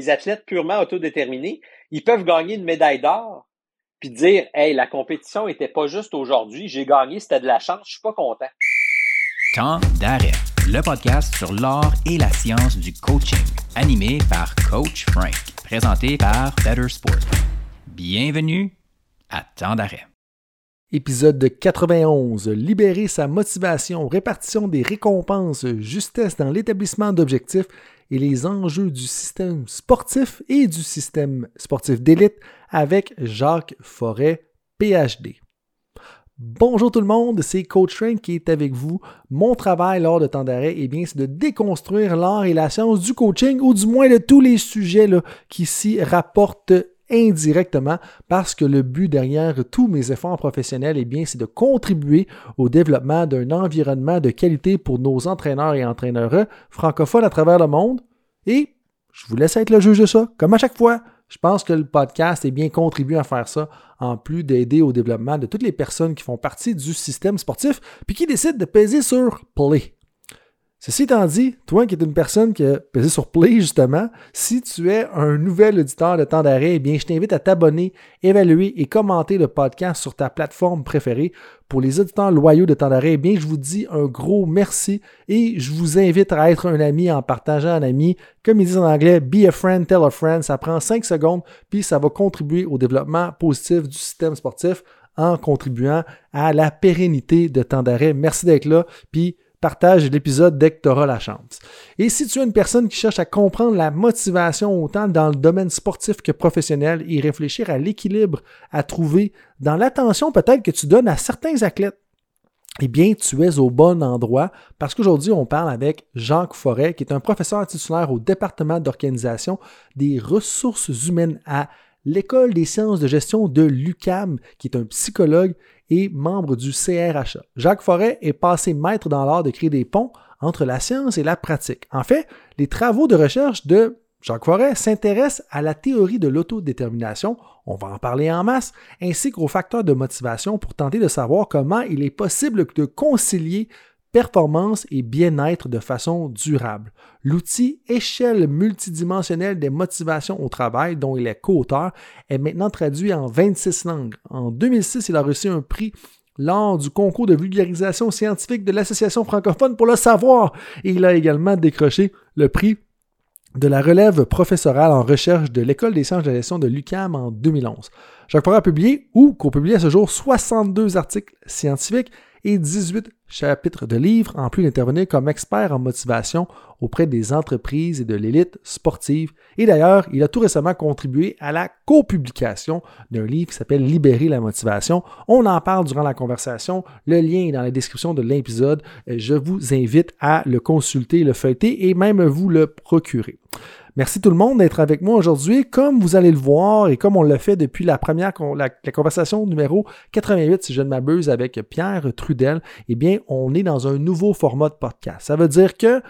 les athlètes purement autodéterminés, ils peuvent gagner une médaille d'or, puis dire, hey, la compétition était pas juste aujourd'hui, j'ai gagné, c'était de la chance, je suis pas content. Temps d'arrêt, le podcast sur l'art et la science du coaching, animé par Coach Frank, présenté par Better Sport. Bienvenue à Temps d'arrêt. Épisode 91. Libérer sa motivation, répartition des récompenses, justesse dans l'établissement d'objectifs et les enjeux du système sportif et du système sportif d'élite avec Jacques Forêt, PhD. Bonjour tout le monde, c'est Coach Frank qui est avec vous. Mon travail lors de temps d'arrêt, eh bien, c'est de déconstruire l'art et la science du coaching, ou du moins de tous les sujets qui s'y rapportent indirectement parce que le but derrière tous mes efforts professionnels, eh bien, c'est de contribuer au développement d'un environnement de qualité pour nos entraîneurs et entraîneurs francophones à travers le monde. Et je vous laisse être le juge de ça, comme à chaque fois. Je pense que le podcast est bien contribué à faire ça, en plus d'aider au développement de toutes les personnes qui font partie du système sportif, puis qui décident de peser sur Play. Ceci étant dit, toi qui es une personne qui a pesé sur Play, justement, si tu es un nouvel auditeur de temps d'arrêt, eh bien, je t'invite à t'abonner, évaluer et commenter le podcast sur ta plateforme préférée. Pour les auditeurs loyaux de temps d'arrêt, eh bien, je vous dis un gros merci et je vous invite à être un ami en partageant un ami. Comme ils disent en anglais, be a friend, tell a friend. Ça prend 5 secondes, puis ça va contribuer au développement positif du système sportif en contribuant à la pérennité de temps d'arrêt. Merci d'être là, puis partage l'épisode dès que tu auras la chance. Et si tu es une personne qui cherche à comprendre la motivation autant dans le domaine sportif que professionnel et réfléchir à l'équilibre à trouver dans l'attention peut-être que tu donnes à certains athlètes, eh bien, tu es au bon endroit parce qu'aujourd'hui, on parle avec Jacques Forêt, qui est un professeur titulaire au département d'organisation des ressources humaines à l'École des sciences de gestion de l'UCAM, qui est un psychologue et membre du CRHA. Jacques Forêt est passé maître dans l'art de créer des ponts entre la science et la pratique. En fait, les travaux de recherche de Jacques Forêt s'intéressent à la théorie de l'autodétermination, on va en parler en masse, ainsi qu'aux facteurs de motivation pour tenter de savoir comment il est possible de concilier performance et bien-être de façon durable. L'outil échelle multidimensionnelle des motivations au travail, dont il est co-auteur, est maintenant traduit en 26 langues. En 2006, il a reçu un prix lors du concours de vulgarisation scientifique de l'Association francophone pour le savoir et il a également décroché le prix de la relève professorale en recherche de l'École des sciences de gestion de l'UCAM en 2011. Jacques Forêt a publié ou co-publié à ce jour 62 articles scientifiques et 18 chapitres de livres, en plus d'intervenir comme expert en motivation auprès des entreprises et de l'élite sportive. Et d'ailleurs, il a tout récemment contribué à la copublication d'un livre qui s'appelle Libérer la motivation. On en parle durant la conversation. Le lien est dans la description de l'épisode. Je vous invite à le consulter, le feuilleter et même vous le procurer. Merci tout le monde d'être avec moi aujourd'hui. Comme vous allez le voir et comme on l'a fait depuis la première conversation numéro 88, si je ne m'abuse, avec Pierre Trudel, eh bien, on est dans un nouveau format de podcast. Ça veut dire que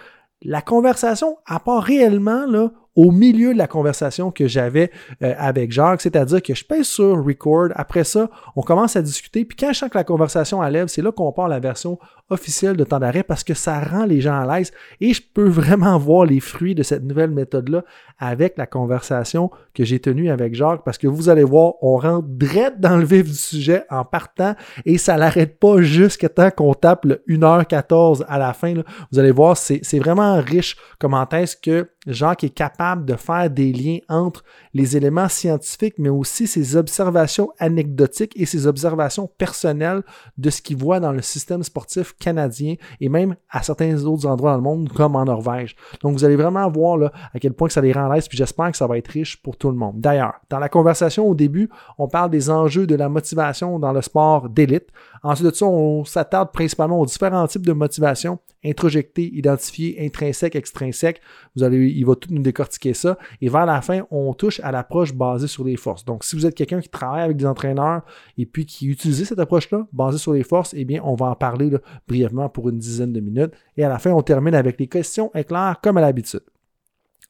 la conversation, à réellement là, au milieu de la conversation que j'avais euh, avec Jacques, c'est-à-dire que je pèse sur record, après ça, on commence à discuter, puis quand je sens que la conversation lève, c'est là qu'on part la version officielle de temps d'arrêt parce que ça rend les gens à l'aise. Et je peux vraiment voir les fruits de cette nouvelle méthode-là avec la conversation que j'ai tenue avec Jacques parce que vous allez voir, on rentre direct dans le vif du sujet en partant et ça n'arrête pas jusqu'à temps qu'on tape le 1h14 à la fin. Vous allez voir, c'est vraiment riche comment est-ce que Jacques est capable de faire des liens entre les éléments scientifiques, mais aussi ses observations anecdotiques et ses observations personnelles de ce qu'il voit dans le système sportif canadien et même à certains autres endroits dans le monde, comme en Norvège. Donc, vous allez vraiment voir à quel point ça les rend à l'aise, puis j'espère que ça va être riche pour tout le monde. D'ailleurs, dans la conversation au début, on parle des enjeux de la motivation dans le sport d'élite. Ensuite de ça, on s'attarde principalement aux différents types de motivation introjecté, identifié, intrinsèque, extrinsèque. Vous allez, il va tout nous décortiquer ça. Et vers la fin, on touche à l'approche basée sur les forces. Donc, si vous êtes quelqu'un qui travaille avec des entraîneurs et puis qui utilise cette approche-là, basée sur les forces, eh bien, on va en parler brièvement pour une dizaine de minutes. Et à la fin, on termine avec les questions éclairs comme à l'habitude.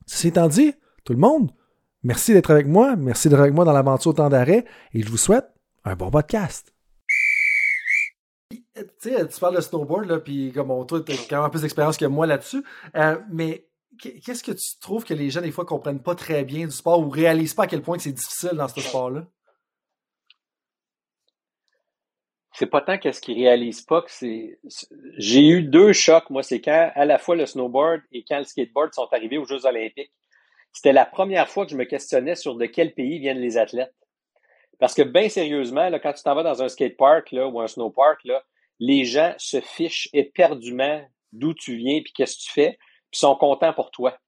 Ceci étant dit, tout le monde, merci d'être avec moi. Merci d'être avec moi dans l'aventure temps d'arrêt et je vous souhaite un bon podcast tu sais, tu parles de snowboard, là, puis comme toi, tu as quand même plus d'expérience que moi là-dessus. Euh, mais qu'est-ce que tu trouves que les gens, des fois, comprennent pas très bien du sport ou réalisent pas à quel point c'est difficile dans ce sport-là? C'est pas tant qu'est-ce qu'ils réalisent pas que c'est. J'ai eu deux chocs, moi, c'est quand à la fois le snowboard et quand le skateboard sont arrivés aux Jeux Olympiques. C'était la première fois que je me questionnais sur de quel pays viennent les athlètes. Parce que, bien sérieusement, quand tu t'en vas dans un skatepark ou un snowpark, là, les gens se fichent éperdument d'où tu viens puis qu'est-ce que tu fais, puis sont contents pour toi.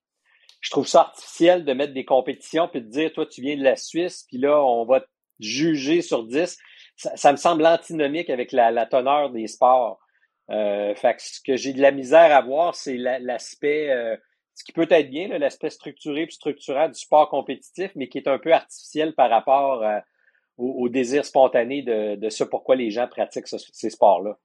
Je trouve ça artificiel de mettre des compétitions puis de dire, toi, tu viens de la Suisse, puis là, on va te juger sur 10. Ça, me semble antinomique avec la, la teneur des sports. Euh, fait que ce que j'ai de la misère à voir, c'est l'aspect, euh, ce qui peut être bien, l'aspect structuré et structurant du sport compétitif, mais qui est un peu artificiel par rapport euh, au, désir spontané de, de ce pourquoi les gens pratiquent ces sports-là.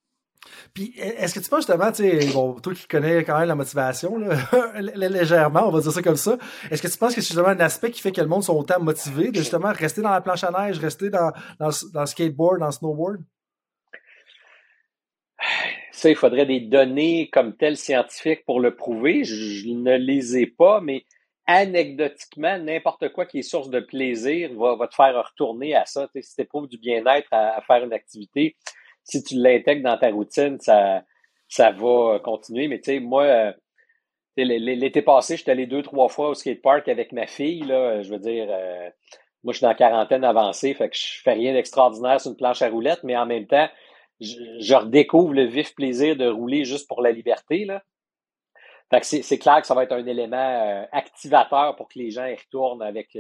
Puis, est-ce que tu penses justement, tu sais, bon, toi qui connais quand même la motivation, là, légèrement, on va dire ça comme ça, est-ce que tu penses que c'est justement un aspect qui fait que le monde sont autant motivés de justement rester dans la planche à neige, rester dans, dans, dans le skateboard, dans le snowboard? Ça, il faudrait des données comme telles scientifiques pour le prouver. Je, ne les ai pas, mais anecdotiquement, n'importe quoi qui est source de plaisir va, te faire retourner à ça. si tu éprouves du bien-être à, faire une activité, si tu l'intègres dans ta routine, ça, ça va continuer. Mais tu sais, moi, euh, l'été passé, j'étais allé deux, trois fois au skatepark avec ma fille. Là, je veux dire, euh, moi, je suis dans la quarantaine avancée, fait que je fais rien d'extraordinaire sur une planche à roulettes, mais en même temps, je, redécouvre le vif plaisir de rouler juste pour la liberté. Là. Fait que c'est clair que ça va être un élément euh, activateur pour que les gens y retournent avec,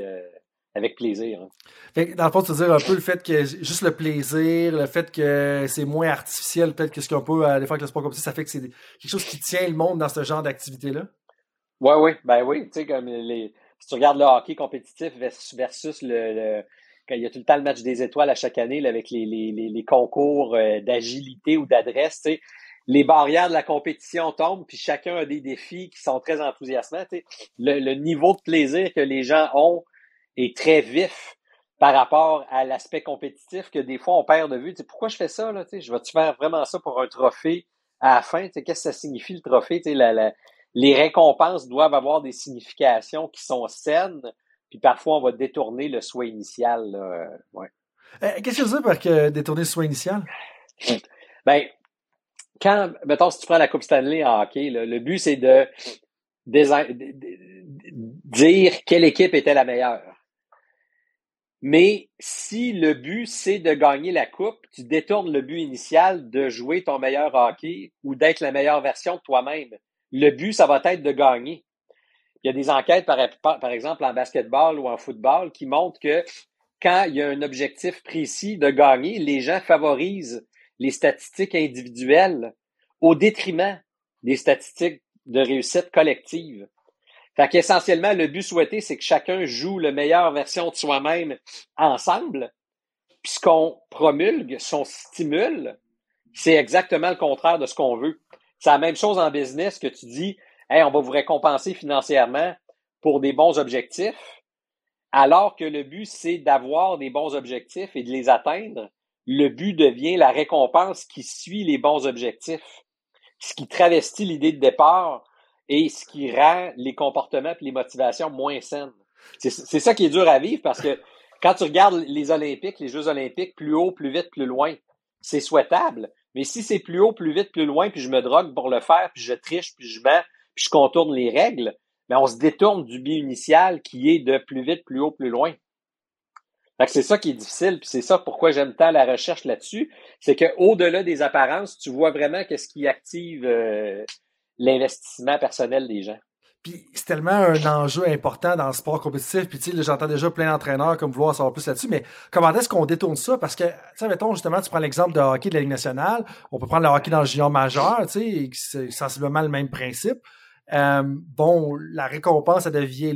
avec plaisir. Hein. Fait dans le fond, tu veux dire un peu le fait que juste le plaisir, le fait que c'est moins artificiel, peut-être que ce qu'on peut aller faire avec le sport comme ça, ça fait que c'est quelque chose qui tient le monde dans ce genre d'activité-là? Oui, oui, ben oui. Tu sais, comme les, si tu regardes le hockey compétitif versus le, quand il y a tout le temps le match des étoiles à chaque année avec les, les, les, concours euh, d'agilité ou d'adresse, tu sais, les barrières de la compétition tombent, puis chacun a des défis qui sont très enthousiasmants. Le, le niveau de plaisir que les gens ont est très vif par rapport à l'aspect compétitif que des fois on perd de vue. Pourquoi je fais ça? Là? Je vais-tu faire vraiment ça pour un trophée à la fin? Qu'est-ce que ça signifie le trophée? La, la, les récompenses doivent avoir des significations qui sont saines, puis parfois on va détourner le souhait initial. Là. Ouais. Euh, qu'est-ce que tu veux dire par que détourner le souhait initial? Ben, quand, mettons, si tu prends la Coupe Stanley en hockey, le but c'est de, de dire quelle équipe était la meilleure. Mais si le but, c'est de gagner la coupe, tu détournes le but initial de jouer ton meilleur hockey ou d'être la meilleure version de toi-même. Le but, ça va être de gagner. Il y a des enquêtes, par, par, exemple, en basketball ou en football, qui montrent que quand il y a un objectif précis de gagner, les gens favorisent les statistiques individuelles au détriment des statistiques de réussite collective. Fait qu'essentiellement, le but souhaité, c'est que chacun joue la meilleure version de soi-même ensemble. Puis ce qu'on promulgue, ce qu'on stimule, c'est exactement le contraire de ce qu'on veut. C'est la même chose en business que tu dis, hey, on va vous récompenser financièrement pour des bons objectifs, alors que le but, c'est d'avoir des bons objectifs et de les atteindre. Le but devient la récompense qui suit les bons objectifs, ce qui travestit l'idée de départ et ce qui rend les comportements et les motivations moins saines. C'est ça qui est dur à vivre parce que quand tu regardes les Olympiques, les Jeux Olympiques, plus haut, plus vite, plus loin, c'est souhaitable. Mais si c'est plus haut, plus vite, plus loin, puis je me drogue pour le faire, puis je triche, puis je mens, puis je contourne les règles, mais on se détourne du but initial qui est de plus vite, plus haut, plus loin. C'est ça qui est difficile, puis c'est ça pourquoi j'aime tant la recherche là-dessus, c'est que au-delà des apparences, tu vois vraiment qu'est-ce qui active euh, l'investissement personnel des gens. Puis c'est tellement un enjeu important dans le sport compétitif. Puis tu sais, j'entends déjà plein d'entraîneurs comme vouloir savoir plus là-dessus. Mais comment est-ce qu'on détourne ça? Parce que, tu sais, mettons, justement, tu prends l'exemple de hockey de la Ligue nationale. On peut prendre le hockey dans le junior majeur, tu sais, c'est sensiblement le même principe. Euh, bon, la récompense, ça devient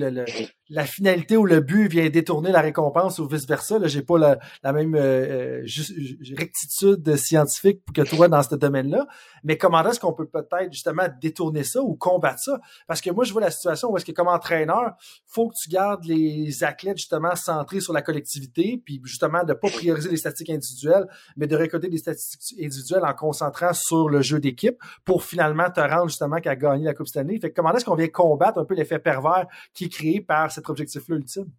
la finalité ou le but vient détourner la récompense ou vice-versa. Là, j'ai pas la, la même euh, euh rectitude scientifique que toi dans ce domaine-là. Mais comment est-ce qu'on peut peut-être justement détourner ça ou combattre ça? Parce que moi, je vois la situation où est-ce que comme entraîneur, faut que tu gardes les athlètes justement centrés sur la collectivité, puis justement de pas prioriser les statistiques individuelles, mais de récolter des statistiques individuelles en concentrant sur le jeu d'équipe pour finalement te rendre justement qu'à gagner la Coupe Stanley. Fait que comment est-ce qu'on vient combattre un peu l'effet pervers qui est créé par cet objectif-là ultime?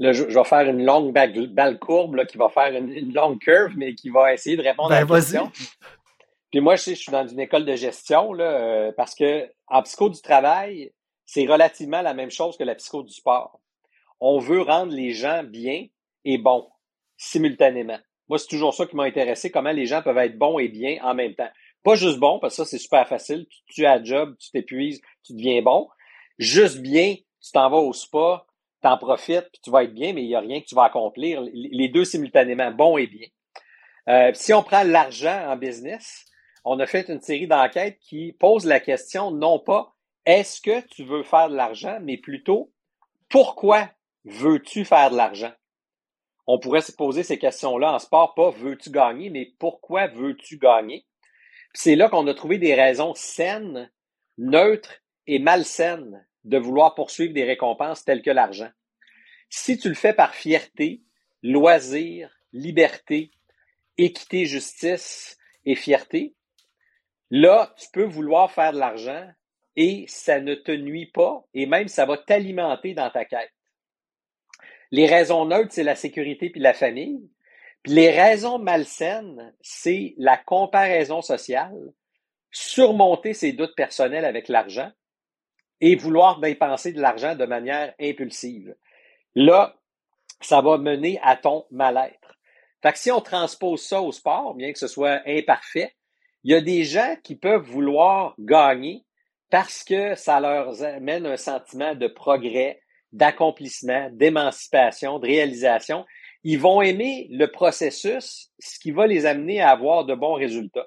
Là, je, vais faire une longue balle, courbe là, qui va faire une, longue curve, mais qui va essayer de répondre à la ben, question. Puis moi, je sais, je suis dans une école de gestion là, euh, parce que en psycho du travail, c'est relativement la même chose que la psycho du sport. On veut rendre les gens bien et bons simultanément. Moi, c'est toujours ça qui m'a intéressé, comment les gens peuvent être bons et bien en même temps. Pas juste bon, parce que ça, c'est super facile. Tu, tu as un job, tu t'épuises, tu deviens bon. Juste bien, tu t'en vas au spa, t'en profites, puis tu vas être bien, mais il n'y a rien que tu vas accomplir. Les deux simultanément, bon et bien. Euh, si on prend l'argent en business, on a fait une série d'enquêtes qui posent la question non pas est-ce que tu veux faire de l'argent, mais plutôt pourquoi veux-tu faire de l'argent? On pourrait se poser ces questions-là en sport, pas veux-tu gagner, mais pourquoi veux-tu gagner? C'est là qu'on a trouvé des raisons saines, neutres et malsaines de vouloir poursuivre des récompenses telles que l'argent. Si tu le fais par fierté, loisir, liberté, équité, justice et fierté, là, tu peux vouloir faire de l'argent et ça ne te nuit pas et même ça va t'alimenter dans ta quête. Les raisons neutres, c'est la sécurité puis la famille. Puis les raisons malsaines, c'est la comparaison sociale, surmonter ses doutes personnels avec l'argent et vouloir dépenser de l'argent de manière impulsive. Là, ça va mener à ton mal-être. Fait que si on transpose ça au sport, bien que ce soit imparfait, il y a des gens qui peuvent vouloir gagner parce que ça leur amène un sentiment de progrès, d'accomplissement, d'émancipation, de réalisation. Ils vont aimer le processus, ce qui va les amener à avoir de bons résultats.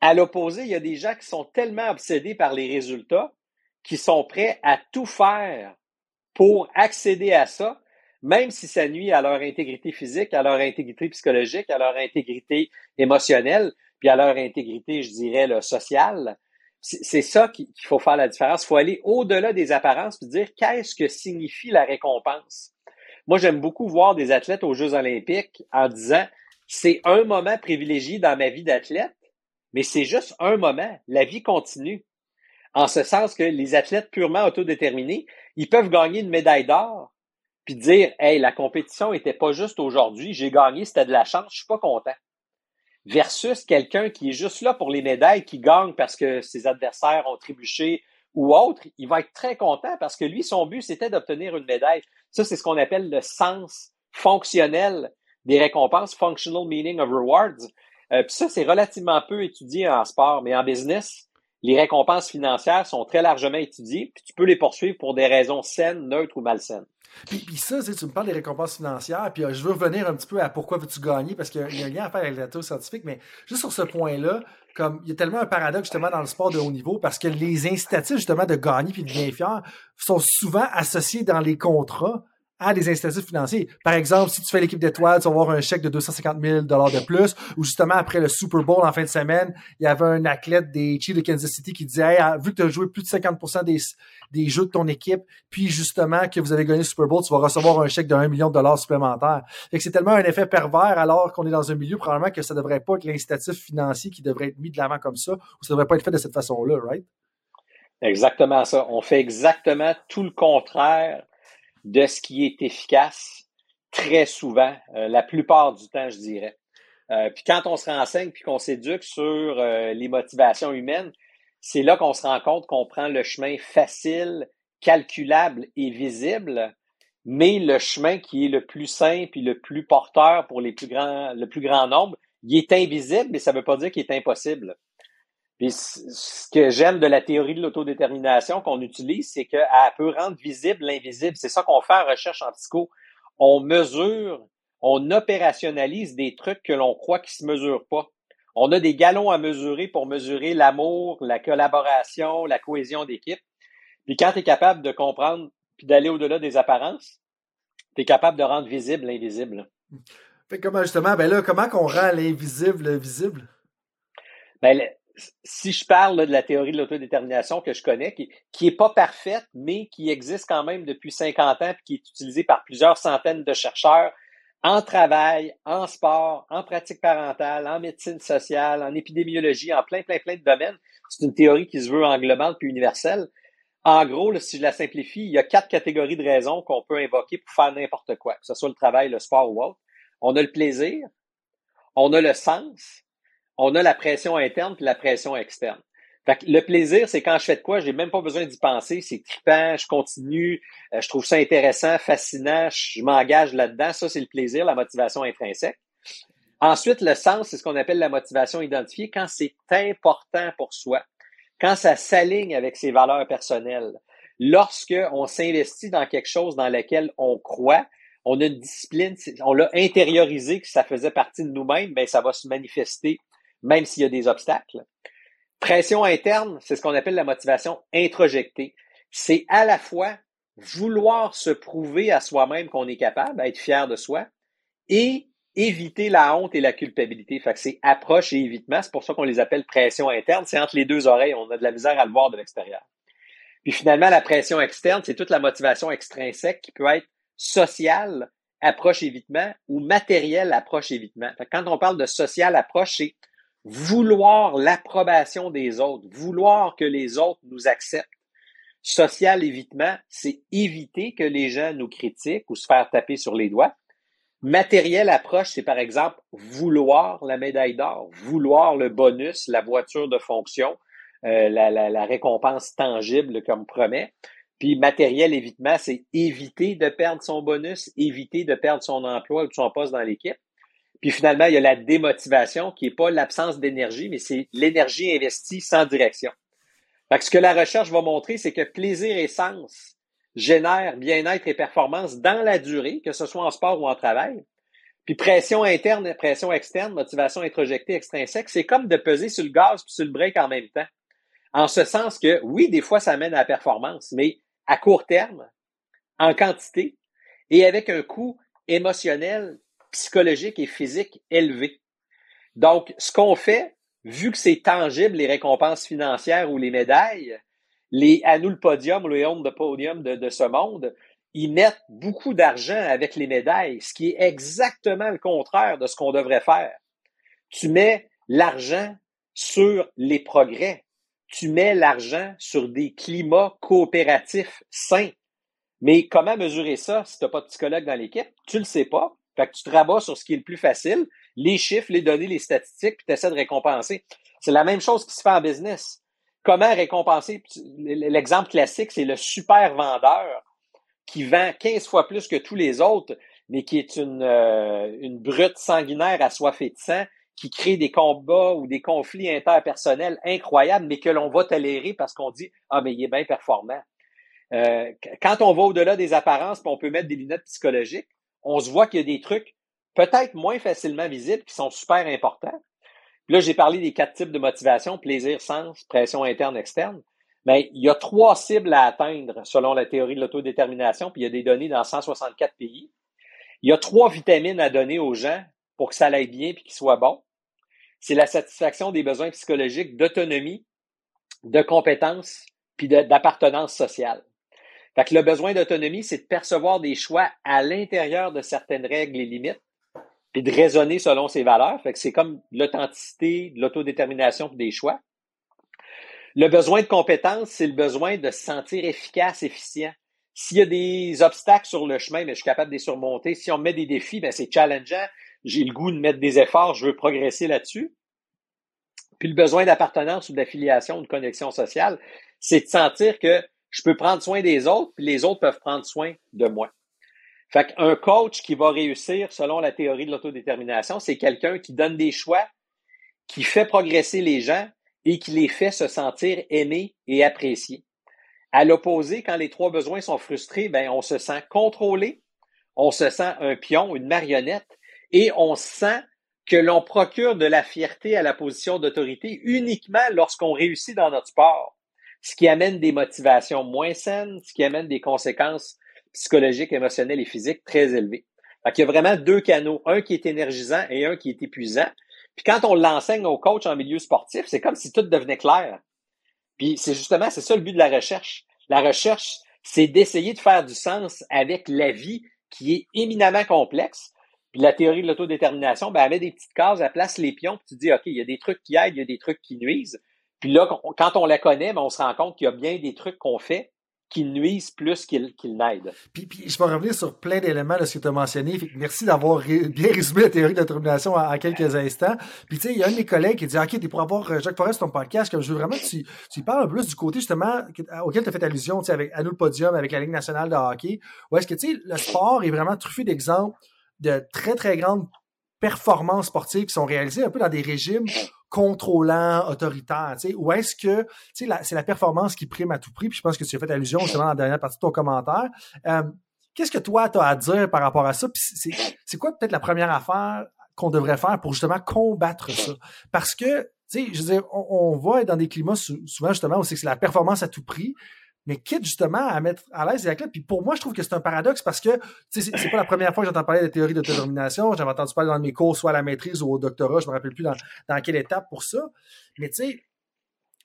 À l'opposé, il y a des gens qui sont tellement obsédés par les résultats qui sont prêts à tout faire pour accéder à ça, même si ça nuit à leur intégrité physique, à leur intégrité psychologique, à leur intégrité émotionnelle, puis à leur intégrité, je dirais, sociale. C'est ça qu'il faut faire la différence. Il faut aller au-delà des apparences et dire qu'est-ce que signifie la récompense? Moi, j'aime beaucoup voir des athlètes aux Jeux olympiques en disant c'est un moment privilégié dans ma vie d'athlète, mais c'est juste un moment. La vie continue en ce sens que les athlètes purement autodéterminés, ils peuvent gagner une médaille d'or, puis dire, hey, la compétition était pas juste aujourd'hui, j'ai gagné, c'était de la chance, je suis pas content. Versus quelqu'un qui est juste là pour les médailles, qui gagne parce que ses adversaires ont trébuché ou autre, il va être très content parce que lui, son but, c'était d'obtenir une médaille. Ça, c'est ce qu'on appelle le sens fonctionnel des récompenses, functional meaning of rewards. Euh, puis ça, c'est relativement peu étudié en sport, mais en business, les récompenses financières sont très largement étudiées, puis tu peux les poursuivre pour des raisons saines, neutres ou malsaines. Puis, ça, tu me parles des récompenses financières, puis euh, je veux revenir un petit peu à pourquoi veux-tu gagner, parce qu'il y a un lien à faire avec la scientifique, mais juste sur ce point-là, comme il y a tellement un paradoxe justement dans le sport de haut niveau, parce que les incitatifs justement de gagner puis de bien faire sont souvent associés dans les contrats à des incitatifs financiers. Par exemple, si tu fais l'équipe d'étoiles, tu vas avoir un chèque de 250 000 de plus. Ou justement, après le Super Bowl en fin de semaine, il y avait un athlète des Chiefs de Kansas City qui disait hey, vu que tu as joué plus de 50 des, des jeux de ton équipe, puis justement que vous avez gagné le Super Bowl, tu vas recevoir un chèque de 1 million de dollars supplémentaire. Fait que c'est tellement un effet pervers alors qu'on est dans un milieu probablement que ça devrait pas être l'incitatif financier qui devrait être mis de l'avant comme ça, ou ça devrait pas être fait de cette façon-là, right? Exactement ça. On fait exactement tout le contraire de ce qui est efficace très souvent, euh, la plupart du temps, je dirais. Euh, puis quand on se renseigne puis qu'on s'éduque sur euh, les motivations humaines, c'est là qu'on se rend compte qu'on prend le chemin facile, calculable et visible, mais le chemin qui est le plus simple et le plus porteur pour les plus grands, le plus grand nombre, il est invisible, mais ça ne veut pas dire qu'il est impossible. Puis ce que j'aime de la théorie de l'autodétermination qu'on utilise, c'est qu'elle peut rendre visible l'invisible. C'est ça qu'on fait en recherche en psycho. On mesure, on opérationnalise des trucs que l'on croit qui se mesurent pas. On a des galons à mesurer pour mesurer l'amour, la collaboration, la cohésion d'équipe. Puis quand tu es capable de comprendre, puis d'aller au-delà des apparences, tu es capable de rendre visible l'invisible. Fait comment justement, ben là, comment qu'on rend l'invisible visible? Ben, si je parle de la théorie de l'autodétermination que je connais, qui, qui est pas parfaite, mais qui existe quand même depuis 50 ans, puis qui est utilisée par plusieurs centaines de chercheurs en travail, en sport, en pratique parentale, en médecine sociale, en épidémiologie, en plein, plein, plein de domaines. C'est une théorie qui se veut englobante puis universelle. En gros, si je la simplifie, il y a quatre catégories de raisons qu'on peut invoquer pour faire n'importe quoi, que ce soit le travail, le sport ou autre. On a le plaisir, on a le sens, on a la pression interne puis la pression externe. Fait que le plaisir, c'est quand je fais de quoi, j'ai même pas besoin d'y penser, c'est trippant, je continue, euh, je trouve ça intéressant, fascinant, je m'engage là-dedans. Ça, c'est le plaisir, la motivation intrinsèque. Ensuite, le sens, c'est ce qu'on appelle la motivation identifiée quand c'est important pour soi, quand ça s'aligne avec ses valeurs personnelles. Lorsque on s'investit dans quelque chose dans lequel on croit, on a une discipline, on l'a intériorisé que ça faisait partie de nous-mêmes, ben ça va se manifester même s'il y a des obstacles. Pression interne, c'est ce qu'on appelle la motivation introjectée. C'est à la fois vouloir se prouver à soi-même qu'on est capable, être fier de soi, et éviter la honte et la culpabilité. C'est approche et évitement. C'est pour ça qu'on les appelle pression interne. C'est entre les deux oreilles. On a de la misère à le voir de l'extérieur. Puis finalement, la pression externe, c'est toute la motivation extrinsèque qui peut être sociale, approche évitement, ou matérielle, approche évitement. Quand on parle de social approche, c'est vouloir l'approbation des autres, vouloir que les autres nous acceptent. Social évitement, c'est éviter que les gens nous critiquent ou se faire taper sur les doigts. Matériel approche, c'est par exemple vouloir la médaille d'or, vouloir le bonus, la voiture de fonction, euh, la, la, récompense tangible comme promet. Puis matériel évitement, c'est éviter de perdre son bonus, éviter de perdre son emploi ou son poste dans l'équipe. Puis finalement, il y a la démotivation qui n'est pas l'absence d'énergie, mais c'est l'énergie investie sans direction. Fait que ce que la recherche va montrer, c'est que plaisir et sens génèrent bien-être et performance dans la durée, que ce soit en sport ou en travail. Puis pression interne pression externe, motivation introjectée, extrinsèque, c'est comme de peser sur le gaz puis sur le break en même temps. En ce sens que, oui, des fois, ça mène à la performance, mais à court terme, en quantité et avec un coût émotionnel psychologique et physique élevé. Donc, ce qu'on fait, vu que c'est tangible, les récompenses financières ou les médailles, les à nous le podium ou les de podium de, ce monde, ils mettent beaucoup d'argent avec les médailles, ce qui est exactement le contraire de ce qu'on devrait faire. Tu mets l'argent sur les progrès. Tu mets l'argent sur des climats coopératifs sains. Mais comment mesurer ça si tu n'as pas de psychologue dans l'équipe? Tu le sais pas. Fait que tu te rabats sur ce qui est le plus facile, les chiffres, les données, les statistiques, puis tu essaies de récompenser. C'est la même chose qui se fait en business. Comment récompenser? L'exemple classique, c'est le super vendeur qui vend 15 fois plus que tous les autres, mais qui est une, euh, une brute sanguinaire assoiffée de sang, qui crée des combats ou des conflits interpersonnels incroyables, mais que l'on va tolérer parce qu'on dit Ah, mais il est bien performant. Euh, quand on va au-delà des apparences, on peut mettre des lunettes psychologiques, on se voit qu'il y a des trucs peut-être moins facilement visibles qui sont super importants. là, j'ai parlé des quatre types de motivation, plaisir, sens, pression interne, externe. Mais il y a trois cibles à atteindre selon la théorie de l'autodétermination, puis il y a des données dans 164 pays. Il y a trois vitamines à donner aux gens pour que ça aille bien et qu'ils soient bons. C'est la satisfaction des besoins psychologiques d'autonomie, de compétences, puis d'appartenance sociale. Fait que le besoin d'autonomie, c'est de percevoir des choix à l'intérieur de certaines règles et limites, puis de raisonner selon ses valeurs. Fait que c'est comme l'authenticité, l'autodétermination des choix. Le besoin de compétence, c'est le besoin de se sentir efficace, efficient. S'il y a des obstacles sur le chemin, mais je suis capable de les surmonter. Si on met des défis, ben c'est challengeant. J'ai le goût de mettre des efforts, je veux progresser là-dessus. Puis le besoin d'appartenance ou d'affiliation, de connexion sociale, c'est de sentir que je peux prendre soin des autres, puis les autres peuvent prendre soin de moi. Fait qu'un coach qui va réussir selon la théorie de l'autodétermination, c'est quelqu'un qui donne des choix, qui fait progresser les gens et qui les fait se sentir aimés et appréciés. À l'opposé, quand les trois besoins sont frustrés, ben, on se sent contrôlé, on se sent un pion, une marionnette, et on sent que l'on procure de la fierté à la position d'autorité uniquement lorsqu'on réussit dans notre sport ce qui amène des motivations moins saines, ce qui amène des conséquences psychologiques, émotionnelles et physiques très élevées. Donc, il y a vraiment deux canaux, un qui est énergisant et un qui est épuisant. Puis quand on l'enseigne aux coachs en milieu sportif, c'est comme si tout devenait clair. Puis c'est justement, c'est ça le but de la recherche. La recherche, c'est d'essayer de faire du sens avec la vie qui est éminemment complexe. Puis la théorie de l'autodétermination, ben, elle des petites cases, elle place les pions, puis tu dis, OK, il y a des trucs qui aident, il y a des trucs qui nuisent. Puis là, quand on la connaît, ben, on se rend compte qu'il y a bien des trucs qu'on fait qui nuisent plus qu'ils n'aident. Puis, puis, je vais revenir sur plein d'éléments de ce que tu as mentionné. merci d'avoir bien résumé la théorie de la termination en, quelques instants. Puis tu sais, il y a un de mes collègues qui dit OK, tu pour avoir euh, Jacques Forest ton podcast, comme je veux vraiment que tu, tu parles un peu plus du côté justement auquel tu as fait allusion, tu sais, avec à nous le podium, avec la Ligue nationale de hockey. Où est-ce que tu sais, le sport est vraiment truffé d'exemples de très, très grandes performances sportives qui sont réalisées un peu dans des régimes contrôlant, autoritaire, tu sais, ou est-ce que, tu sais, c'est la performance qui prime à tout prix, puis je pense que tu as fait allusion justement dans la dernière partie de ton commentaire. Euh, qu'est-ce que toi, tu as à dire par rapport à ça? C'est quoi peut-être la première affaire qu'on devrait faire pour justement combattre ça? Parce que, tu sais, je veux dire, on, on va être dans des climats souvent justement où c'est la performance à tout prix, mais quitte justement à mettre à l'aise les athlètes. Puis pour moi, je trouve que c'est un paradoxe parce que c'est pas la première fois que j'entends parler de théorie d'autodétermination. J'avais entendu parler dans mes cours, soit à la maîtrise ou au doctorat, je me rappelle plus dans, quelle étape pour ça. Mais tu sais,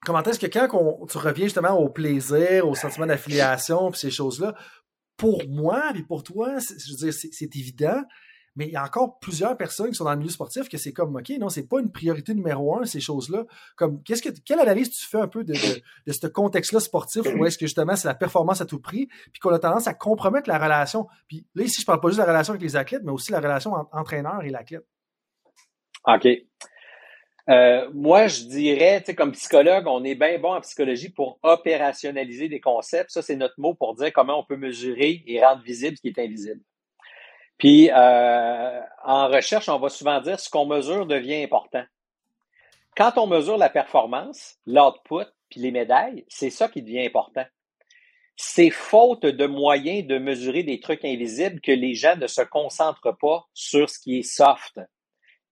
comment est-ce que quand tu reviens justement au plaisir, au sentiment d'affiliation, puis ces choses-là, pour moi, et pour toi, je veux dire, c'est évident, mais il y a encore plusieurs personnes qui sont dans le milieu sportif que c'est comme, OK, non, c'est pas une priorité numéro un, ces choses-là. Comme, qu'est-ce que, quelle analyse tu fais un peu de, de, ce contexte-là sportif où est-ce que justement c'est la performance à tout prix, puis qu'on a tendance à compromettre la relation? Puis là, ici, je parle pas juste de la relation avec les athlètes, mais aussi la relation entre entraîneur et l'athlète. OK. Euh, moi, je dirais, tu sais, comme psychologue, on est bien bon en psychologie pour opérationnaliser des concepts. Ça, c'est notre mot pour dire comment on peut mesurer et rendre visible ce qui est invisible. Puis euh, en recherche, on va souvent dire ce qu'on mesure devient important. Quand on mesure la performance, l'output, puis les médailles, c'est ça qui devient important. C'est faute de moyens de mesurer des trucs invisibles que les gens ne se concentrent pas sur ce qui est soft,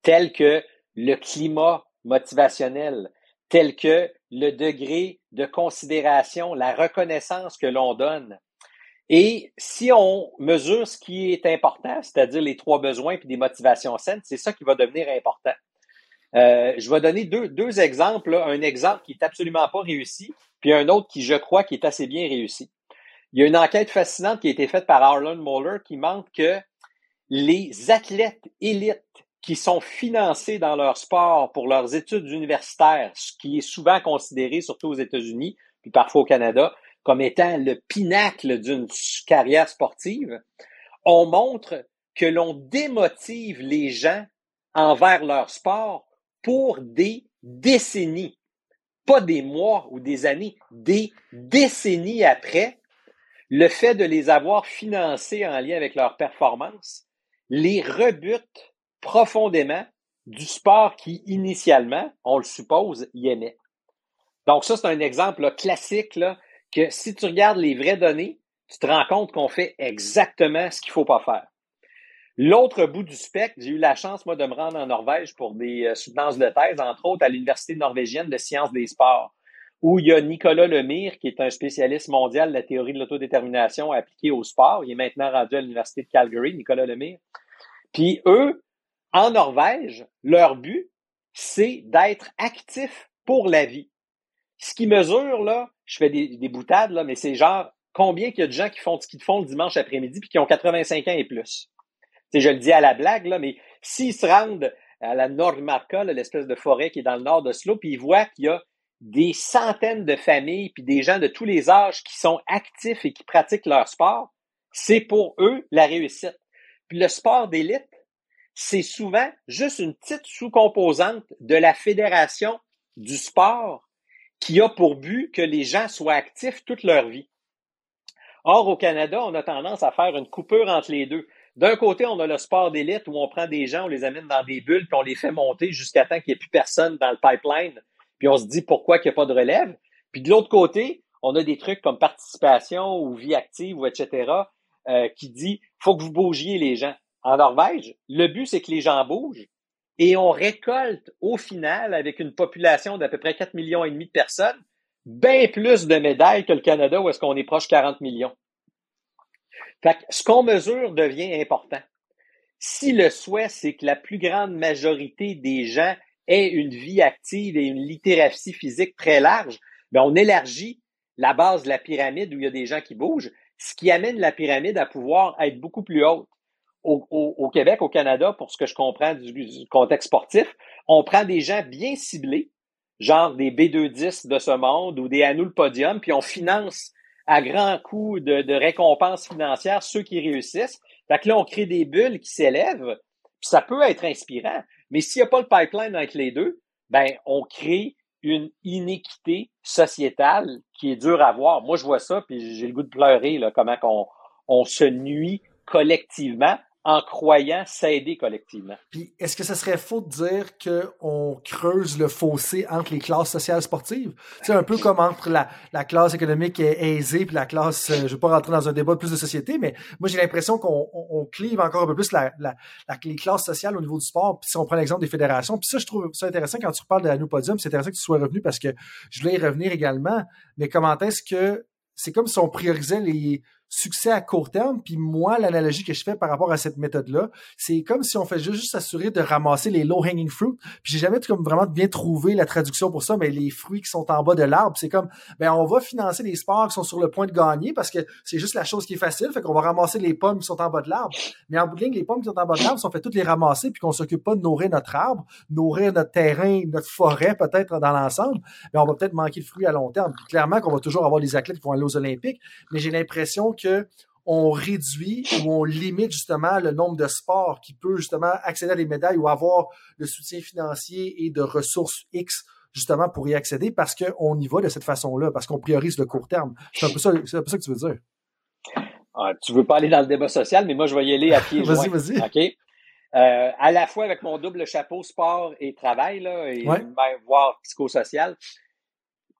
tel que le climat motivationnel, tel que le degré de considération, la reconnaissance que l'on donne, et si on mesure ce qui est important, c'est-à-dire les trois besoins puis des motivations saines, c'est ça qui va devenir important. Euh, je vais donner deux, deux exemples. Un exemple qui est absolument pas réussi, puis un autre qui, je crois, qui est assez bien réussi. Il y a une enquête fascinante qui a été faite par Arlen Moller qui montre que les athlètes élites qui sont financés dans leur sport pour leurs études universitaires, ce qui est souvent considéré, surtout aux États-Unis, puis parfois au Canada, comme étant le pinacle d'une carrière sportive, on montre que l'on démotive les gens envers leur sport pour des décennies, pas des mois ou des années, des décennies après, le fait de les avoir financés en lien avec leur performance les rebute profondément du sport qui, initialement, on le suppose, y aimait. Donc ça, c'est un exemple classique que si tu regardes les vraies données, tu te rends compte qu'on fait exactement ce qu'il faut pas faire. L'autre bout du spectre, j'ai eu la chance, moi, de me rendre en Norvège pour des euh, soutenances de thèse, entre autres à l'Université norvégienne de sciences des sports, où il y a Nicolas Lemire, qui est un spécialiste mondial de la théorie de l'autodétermination appliquée au sport. Il est maintenant rendu à l'Université de Calgary, Nicolas Lemire. Puis eux, en Norvège, leur but, c'est d'être actifs pour la vie. Ce qu'ils mesurent, là, je fais des, des boutades, là, mais c'est genre combien qu'il y a de gens qui font ce qu'ils font le dimanche après-midi puis qui ont 85 ans et plus? sais, je le dis à la blague, là, mais s'ils se rendent à la Nordmarka, l'espèce de forêt qui est dans le nord de Slo, puis ils voient qu'il y a des centaines de familles puis des gens de tous les âges qui sont actifs et qui pratiquent leur sport, c'est pour eux la réussite. Puis le sport d'élite, c'est souvent juste une petite sous-composante de la fédération du sport qui a pour but que les gens soient actifs toute leur vie. Or, au Canada, on a tendance à faire une coupure entre les deux. D'un côté, on a le sport d'élite où on prend des gens, on les amène dans des bulles, puis on les fait monter jusqu'à temps qu'il n'y ait plus personne dans le pipeline, puis on se dit pourquoi qu'il n'y a pas de relève. Puis de l'autre côté, on a des trucs comme participation ou vie active ou etc. Euh, qui dit faut que vous bougiez les gens. En Norvège, le but c'est que les gens bougent, et on récolte au final, avec une population d'à peu près 4 millions et demi de personnes, bien plus de médailles que le Canada où est-ce qu'on est proche 40 millions. Fait que ce qu'on mesure devient important. Si le souhait, c'est que la plus grande majorité des gens aient une vie active et une littératie physique très large, bien, on élargit la base de la pyramide où il y a des gens qui bougent, ce qui amène la pyramide à pouvoir être beaucoup plus haute. Au, Québec, au Canada, pour ce que je comprends du, contexte sportif, on prend des gens bien ciblés, genre des B210 de ce monde ou des à nous podium, puis on finance à grands coups de, de récompenses financières ceux qui réussissent. Fait que là, on crée des bulles qui s'élèvent, puis ça peut être inspirant. Mais s'il n'y a pas le pipeline entre les deux, ben, on crée une inéquité sociétale qui est dure à voir. Moi, je vois ça, puis j'ai le goût de pleurer, là, comment on, on se nuit collectivement en croyant s'aider collectivement. Puis est-ce que ce serait faux de dire qu'on creuse le fossé entre les classes sociales sportives? C'est un peu comme entre la, la classe économique aisée puis la classe, euh, je ne vais pas rentrer dans un débat plus de société, mais moi j'ai l'impression qu'on on, clive encore un peu plus la, la, les classes sociales au niveau du sport. Puis si on prend l'exemple des fédérations, puis ça je trouve ça intéressant quand tu reparles de la New Podium, c'est intéressant que tu sois revenu parce que je voulais y revenir également. Mais comment est-ce que c'est comme si on priorisait les succès à court terme. Puis moi, l'analogie que je fais par rapport à cette méthode-là, c'est comme si on fait juste, s'assurer de ramasser les low-hanging fruits. Puis j'ai jamais comme vraiment bien trouvé la traduction pour ça, mais les fruits qui sont en bas de l'arbre, c'est comme, ben on va financer les sports qui sont sur le point de gagner parce que c'est juste la chose qui est facile. Fait qu'on va ramasser les pommes qui sont en bas de l'arbre. Mais en bout de ligne, les pommes qui sont en bas de l'arbre, si on fait toutes les ramasser puis qu'on s'occupe pas de nourrir notre arbre, nourrir notre terrain, notre forêt peut-être dans l'ensemble, ben on va peut-être manquer de fruits à long terme. clairement qu'on va toujours avoir des athlètes qui vont aller aux Olympiques, mais j'ai l'impression que on réduit ou on limite justement le nombre de sports qui peut justement accéder à des médailles ou avoir le soutien financier et de ressources X justement pour y accéder parce qu'on y va de cette façon-là, parce qu'on priorise le court terme. C'est un peu ça, c'est un peu ça que tu veux dire. Ah, tu veux pas aller dans le débat social, mais moi, je vais y aller à pied Vas-y, vas-y. OK? Euh, à la fois avec mon double chapeau sport et travail, là, et même voire psychosocial,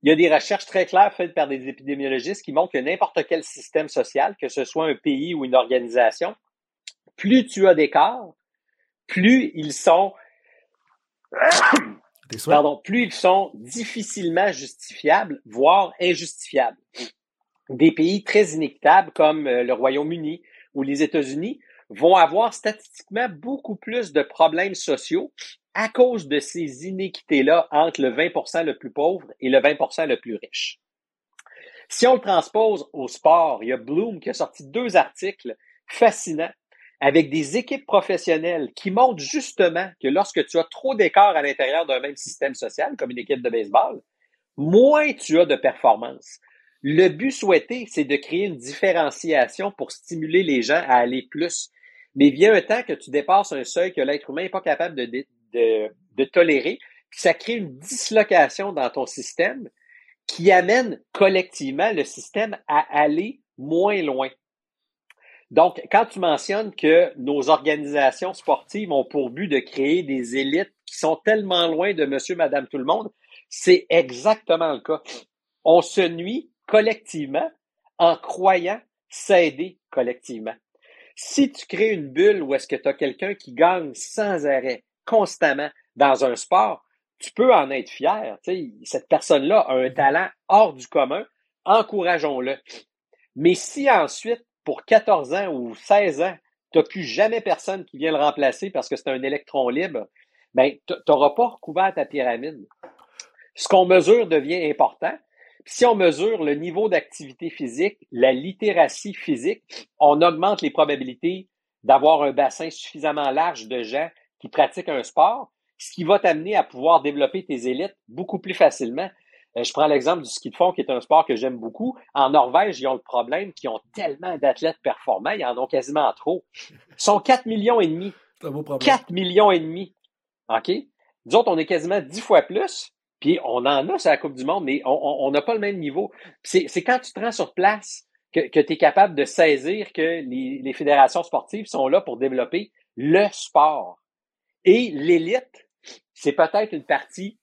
il y a des recherches très claires faites par des épidémiologistes qui montrent que n'importe quel système social, que ce soit un pays ou une organisation, plus tu as d'écart, plus ils sont pardon, plus ils sont difficilement justifiables, voire injustifiables. Des pays très inéquitables comme euh, le Royaume-Uni ou les États-Unis vont avoir statistiquement beaucoup plus de problèmes sociaux à cause de ces inéquités-là entre le 20% le plus pauvre et le 20% le plus riche. Si on le transpose au sport, il y a Bloom qui a sorti deux articles fascinants avec des équipes professionnelles qui montrent justement que lorsque tu as trop d'écart à l'intérieur d'un même système social, comme une équipe de baseball, moins tu as de performance. Le but souhaité, c'est de créer une différenciation pour stimuler les gens à aller plus. Mais vient un temps que tu dépasses un seuil que l'être humain n'est pas capable de, de, tolérer, puis ça crée une dislocation dans ton système qui amène collectivement le système à aller moins loin. Donc, quand tu mentionnes que nos organisations sportives ont pour but de créer des élites qui sont tellement loin de monsieur, madame, tout le monde, c'est exactement le cas. On se nuit collectivement en croyant s'aider collectivement. Si tu crées une bulle où est-ce que tu as quelqu'un qui gagne sans arrêt, constamment dans un sport, tu peux en être fier. cette personne-là a un talent hors du commun, encourageons-le. Mais si ensuite, pour 14 ans ou 16 ans, tu n'as plus jamais personne qui vient le remplacer parce que c'est un électron libre, ben, tu n'auras pas recouvert ta pyramide. Ce qu'on mesure devient important. Si on mesure le niveau d'activité physique, la littératie physique, on augmente les probabilités d'avoir un bassin suffisamment large de gens qui pratiquent un sport, ce qui va t'amener à pouvoir développer tes élites beaucoup plus facilement. Euh, je prends l'exemple du ski de fond, qui est un sport que j'aime beaucoup. En Norvège, ils ont le problème qu'ils ont tellement d'athlètes performants, ils en ont quasiment trop. Ils sont 4 millions et demi. 4 millions et demi. OK? Nous autres, on est quasiment 10 fois plus, puis on en a sur la Coupe du Monde, mais on n'a pas le même niveau. C'est quand tu te rends sur place que, que tu es capable de saisir que les fédérations sportives sont là pour développer le sport. Et l'élite, c'est peut-être une partie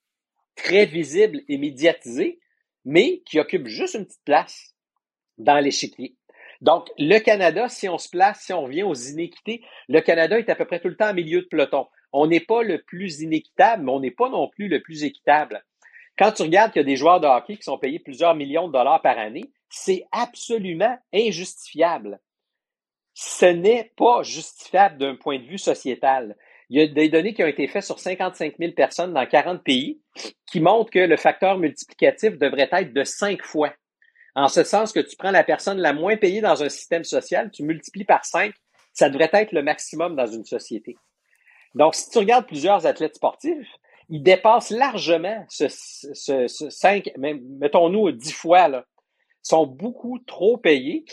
très visible et médiatisée, mais qui occupe juste une petite place dans l'échiquier. Donc, le Canada, si on se place, si on revient aux inéquités, le Canada est à peu près tout le temps en milieu de peloton. On n'est pas le plus inéquitable, mais on n'est pas non plus le plus équitable. Quand tu regardes qu'il y a des joueurs de hockey qui sont payés plusieurs millions de dollars par année, c'est absolument injustifiable. Ce n'est pas justifiable d'un point de vue sociétal. Il y a des données qui ont été faites sur 55 000 personnes dans 40 pays qui montrent que le facteur multiplicatif devrait être de cinq fois. En ce sens que tu prends la personne la moins payée dans un système social, tu multiplies par cinq, ça devrait être le maximum dans une société. Donc, si tu regardes plusieurs athlètes sportifs, ils dépassent largement ce, ce, ce 5, mettons-nous dix fois, là, sont beaucoup trop payés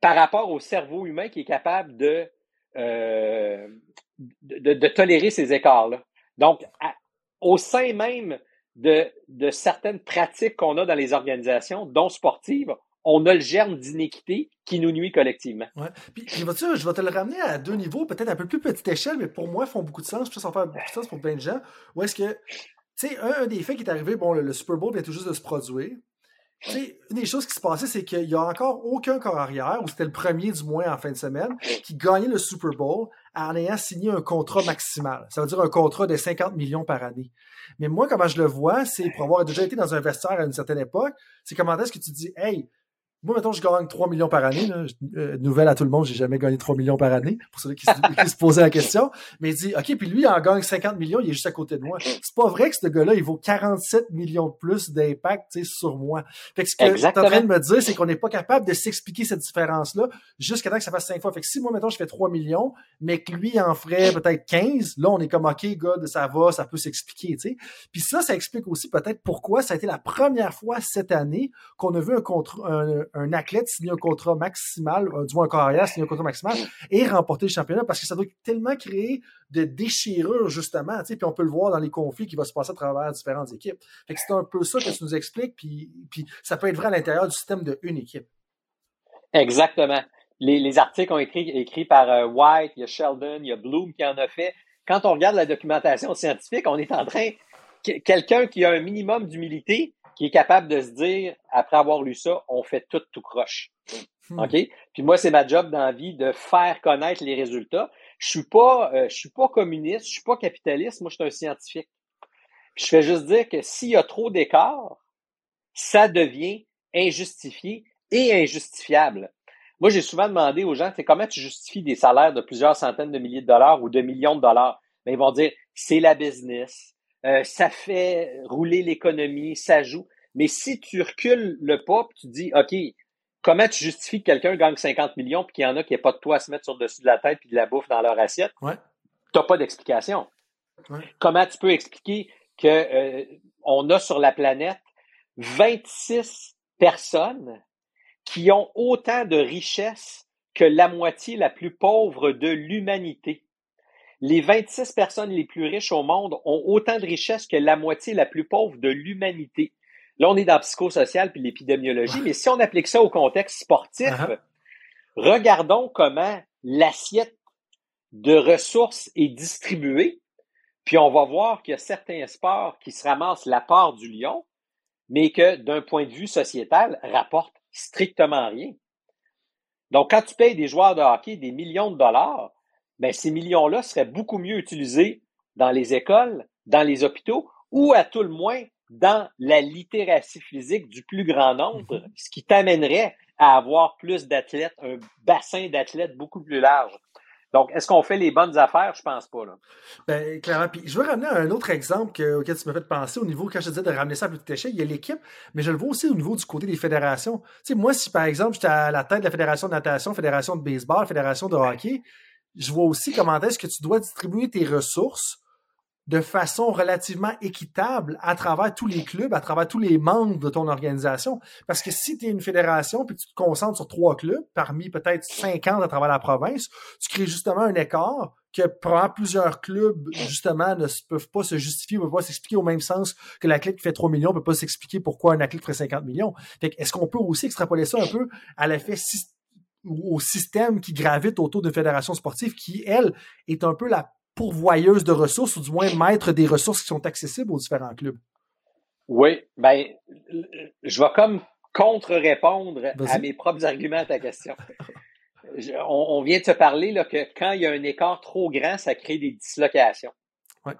par rapport au cerveau humain qui est capable de, euh, de, tolérer ces écarts-là. Donc, au sein même de, certaines pratiques qu'on a dans les organisations, dont sportives, on a le germe d'inéquité qui nous nuit collectivement. Puis, je vais te le ramener à deux niveaux, peut-être un peu plus petite échelle, mais pour moi, font beaucoup de sens. Pense que ça fait beaucoup de sens pour plein de gens. Où est-ce que, tu sais, un, des faits qui est arrivé, bon, le, Super Bowl vient tout juste de se produire. Une des choses qui se passait, c'est qu'il n'y a encore aucun corps arrière, ou c'était le premier du moins en fin de semaine, qui gagnait le Super Bowl en ayant signé un contrat maximal. Ça veut dire un contrat de 50 millions par année. Mais moi, comment je le vois, c'est pour avoir déjà été dans un vestiaire à une certaine époque, c'est comment est-ce que tu dis, hey, moi, mettons, je gagne 3 millions par année. Euh, nouvelle à tout le monde, j'ai jamais gagné 3 millions par année, pour ceux qui, se, posaient la question. Mais il dit, OK, puis lui, il en gagne 50 millions, il est juste à côté de moi. C'est pas vrai que ce gars-là, il vaut 47 millions de plus d'impact sur moi. Fait que ce que tu es en train de me dire, c'est qu'on n'est pas capable de s'expliquer cette différence-là jusqu'à temps que ça fasse 5 fois. Fait que si moi, mettons, je fais 3 millions, mais que lui en ferait peut-être 15, là, on est comme, OK, God, ça va, ça peut s'expliquer, tu sais. Puis ça, ça explique aussi peut-être pourquoi ça a été la première fois cette année qu'on a vu un, contre, un, un athlète signer un contrat maximal, euh, du moins un carrière signer un contrat maximal et remporter le championnat parce que ça doit tellement créer de déchirures, justement, puis on peut le voir dans les conflits qui vont se passer à travers différentes équipes. Fait que c'est un peu ça que tu nous expliques, puis, ça peut être vrai à l'intérieur du système de une équipe. Exactement. Les, articles ont été écrits, écrits par euh, White, il y a Sheldon, il y a Bloom qui en a fait. Quand on regarde la documentation scientifique, on est en train, quelqu'un qui a un minimum d'humilité, qui est capable de se dire, après avoir lu ça, on fait tout tout croche. Hmm. OK? Puis moi, c'est ma job dans la vie de faire connaître les résultats. Je suis pas, euh, je suis pas communiste, je suis pas capitaliste, moi, je suis un scientifique. je fais juste dire que s'il y a trop d'écart, ça devient injustifié et injustifiable. Moi, j'ai souvent demandé aux gens, c'est comment tu justifies des salaires de plusieurs centaines de milliers de dollars ou de millions de dollars? Mais ils vont dire, c'est la business, euh, ça fait rouler l'économie, ça joue. Mais si tu recules le pas, tu dis, OK, comment tu justifies que quelqu'un gagne 50 millions puis qu'il y en a qui n'aient pas de toi à se mettre sur le dessus de la tête puis de la bouffe dans leur assiette? Ouais. Tu n'as pas d'explication. Comment tu peux expliquer que euh, on a sur la planète 26 personnes qui ont autant de richesses que la moitié la plus pauvre de l'humanité? Les 26 personnes les plus riches au monde ont autant de richesses que la moitié la plus pauvre de l'humanité. Là, on est dans le psychosocial puis l'épidémiologie, mais si on applique ça au contexte sportif, uh-huh. regardons comment l'assiette de ressources est distribuée, puis on va voir qu'il y a certains sports qui se ramassent la part du lion, mais que d'un point de vue sociétal, rapportent strictement rien. Donc, quand tu payes des joueurs de hockey des millions de dollars, ben, ces millions-là seraient beaucoup mieux utilisés dans les écoles, dans les hôpitaux ou à tout le moins dans la littératie physique du plus grand nombre, mm-hmm. ce qui t'amènerait à avoir plus d'athlètes, un bassin d'athlètes beaucoup plus large. Donc, est-ce qu'on fait les bonnes affaires? Je pense pas. Là. Ben, clairement. Puis, je veux ramener un autre exemple auquel tu m'as fait penser au niveau, quand je te disais de ramener ça à plus petite échelle, il y a l'équipe, mais je le vois aussi au niveau du côté des fédérations. Tu sais, moi, si par exemple, j'étais à la tête de la fédération de natation, fédération de baseball, fédération de hockey, je vois aussi comment est-ce que tu dois distribuer tes ressources de façon relativement équitable à travers tous les clubs, à travers tous les membres de ton organisation. Parce que si tu es une fédération puis tu te concentres sur trois clubs, parmi peut-être 50 à travers la province, tu crées justement un écart que plusieurs clubs, justement, ne peuvent pas se justifier, ne peuvent pas s'expliquer au même sens que l'athlète qui fait 3 millions ne peut pas s'expliquer pourquoi un athlète ferait 50 millions. est-ce qu'on peut aussi extrapoler ça un peu à l'effet au système qui gravite autour d'une fédération sportive qui, elle, est un peu la pourvoyeuse de ressources, ou du moins maître des ressources qui sont accessibles aux différents clubs. Oui, ben, je vais comme contre-répondre à mes propres arguments à ta question. on, vient de se parler là, que quand il y a un écart trop grand, ça crée des dislocations. Ouais.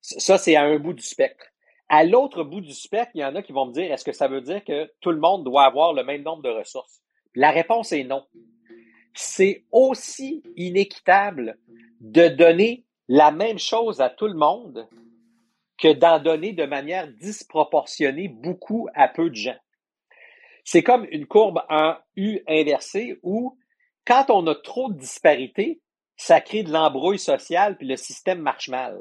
Ça, c'est à un bout du spectre. À l'autre bout du spectre, il y en a qui vont me dire, est-ce que ça veut dire que tout le monde doit avoir le même nombre de ressources? La réponse est non. C'est aussi inéquitable de donner la même chose à tout le monde que d'en donner de manière disproportionnée beaucoup à peu de gens. C'est comme une courbe en U inversée où quand on a trop de disparités, ça crée de l'embrouille sociale puis le système marche mal.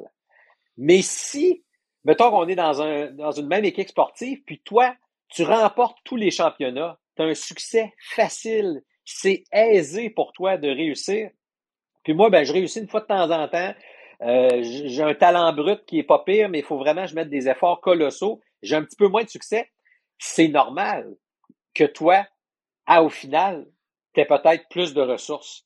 Mais si, mettons qu'on est dans, dans une même équipe sportive, puis toi, tu remportes tous les championnats, tu as un succès facile, c'est aisé pour toi de réussir. Puis moi, ben, je réussis une fois de temps en temps. Euh, j'ai un talent brut qui est pas pire, mais il faut vraiment que je mette des efforts colossaux. J'ai un petit peu moins de succès. C'est normal que toi, à, au final, tu peut-être plus de ressources.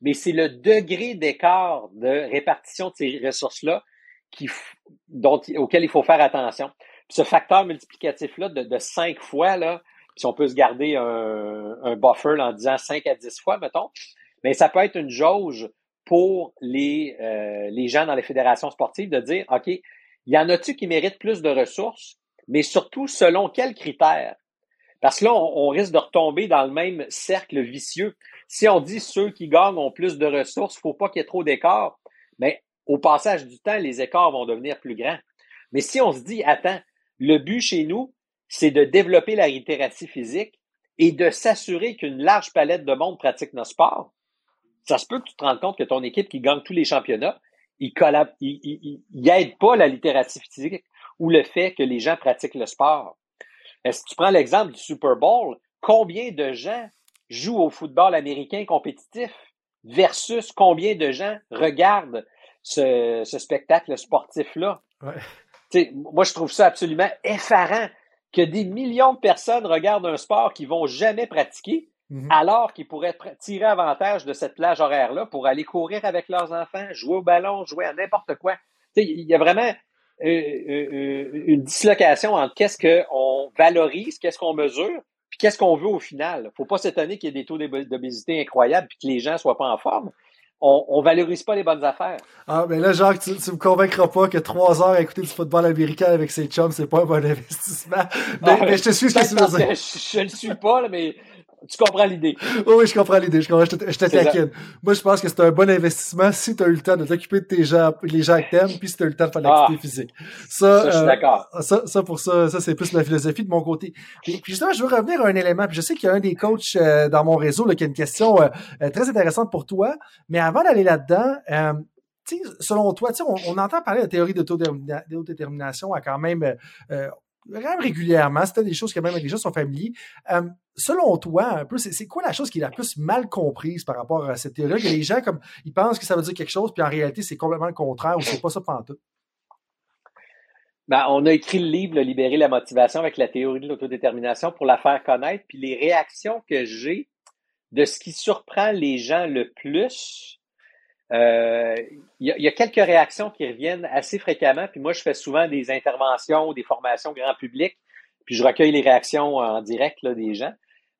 Mais c'est le degré d'écart de répartition de ces ressources-là qui, dont, auquel il faut faire attention. ce facteur multiplicatif-là de, de cinq fois, là, si on peut se garder un, un buffer en disant 5 à 10 fois, mettons, mais ça peut être une jauge pour les, euh, les gens dans les fédérations sportives de dire, OK, il y en a-tu qui méritent plus de ressources, mais surtout selon quels critères? Parce que là, on, risque de retomber dans le même cercle vicieux. Si on dit ceux qui gagnent ont plus de ressources, faut pas qu'il y ait trop d'écarts, mais au passage du temps, les écarts vont devenir plus grands. Mais si on se dit, attends, le but chez nous, c'est de développer la littératie physique et de s'assurer qu'une large palette de monde pratique nos sports, ça se peut que tu te rendes compte que ton équipe qui gagne tous les championnats, il n'aide pas la littératie physique ou le fait que les gens pratiquent le sport. Est-ce que tu prends l'exemple du Super Bowl? Combien de gens jouent au football américain compétitif versus combien de gens regardent ce, spectacle sportif-là? Moi, je trouve ça absolument effarant que des millions de personnes regardent un sport qu'ils vont jamais pratiquer, mhm. alors qu'ils pourraient tirer avantage de cette plage horaire-là pour aller courir avec leurs enfants, jouer au ballon, jouer à n'importe quoi. Il y a vraiment euh, euh, euh, une dislocation entre qu'est-ce qu'on valorise, qu'est-ce qu'on mesure, puis qu'est-ce qu'on veut au final. Faut pas s'étonner qu'il y ait des taux d'obésité incroyables puis que les gens soient pas en forme on, on valorise pas les bonnes affaires. Ah, mais là, Jacques, tu, tu me convaincras pas que trois heures à écouter du football américain avec ses chums, c'est pas un bon investissement. Mais, ah, je te suis ce que tu veux dire. Je, ne le suis pas, mais tu comprends l'idée. oui, je comprends l'idée. Je, je te, je te taquine. Moi, je pense que c'est un bon investissement si tu as eu le temps de t'occuper de tes gens, les gens que t'aimes, puis si tu as eu le temps de faire l'activité ah, physique. Ça, ça je suis euh, d'accord. Ça, ça, pour ça, ça, c'est plus la philosophie de mon côté. Puis, justement, je veux revenir à un élément. Puis je sais qu'il y a un des coachs euh, dans mon réseau là, qui a une question euh, très intéressante pour toi. Mais avant d'aller là-dedans, euh, selon toi, on, on entend parler de la théorie d'autodétermination à quand même même régulièrement. C'était des choses que même les gens sont familiers. Euh, selon toi, un peu, c'est quoi la chose qui est la plus mal comprise par rapport à cette théorie? Il y gens comme ils pensent que ça veut dire quelque chose, puis en réalité, c'est complètement le contraire ou c'est pas ça tout. Ben, on a écrit le livre Libérer la motivation avec la théorie de l'autodétermination pour la faire connaître. Puis les réactions que j'ai de ce qui surprend les gens le plus, euh, il y, a quelques réactions qui reviennent assez fréquemment. Puis moi, je fais souvent des interventions, des formations grand public, puis je recueille les réactions en direct là, des gens.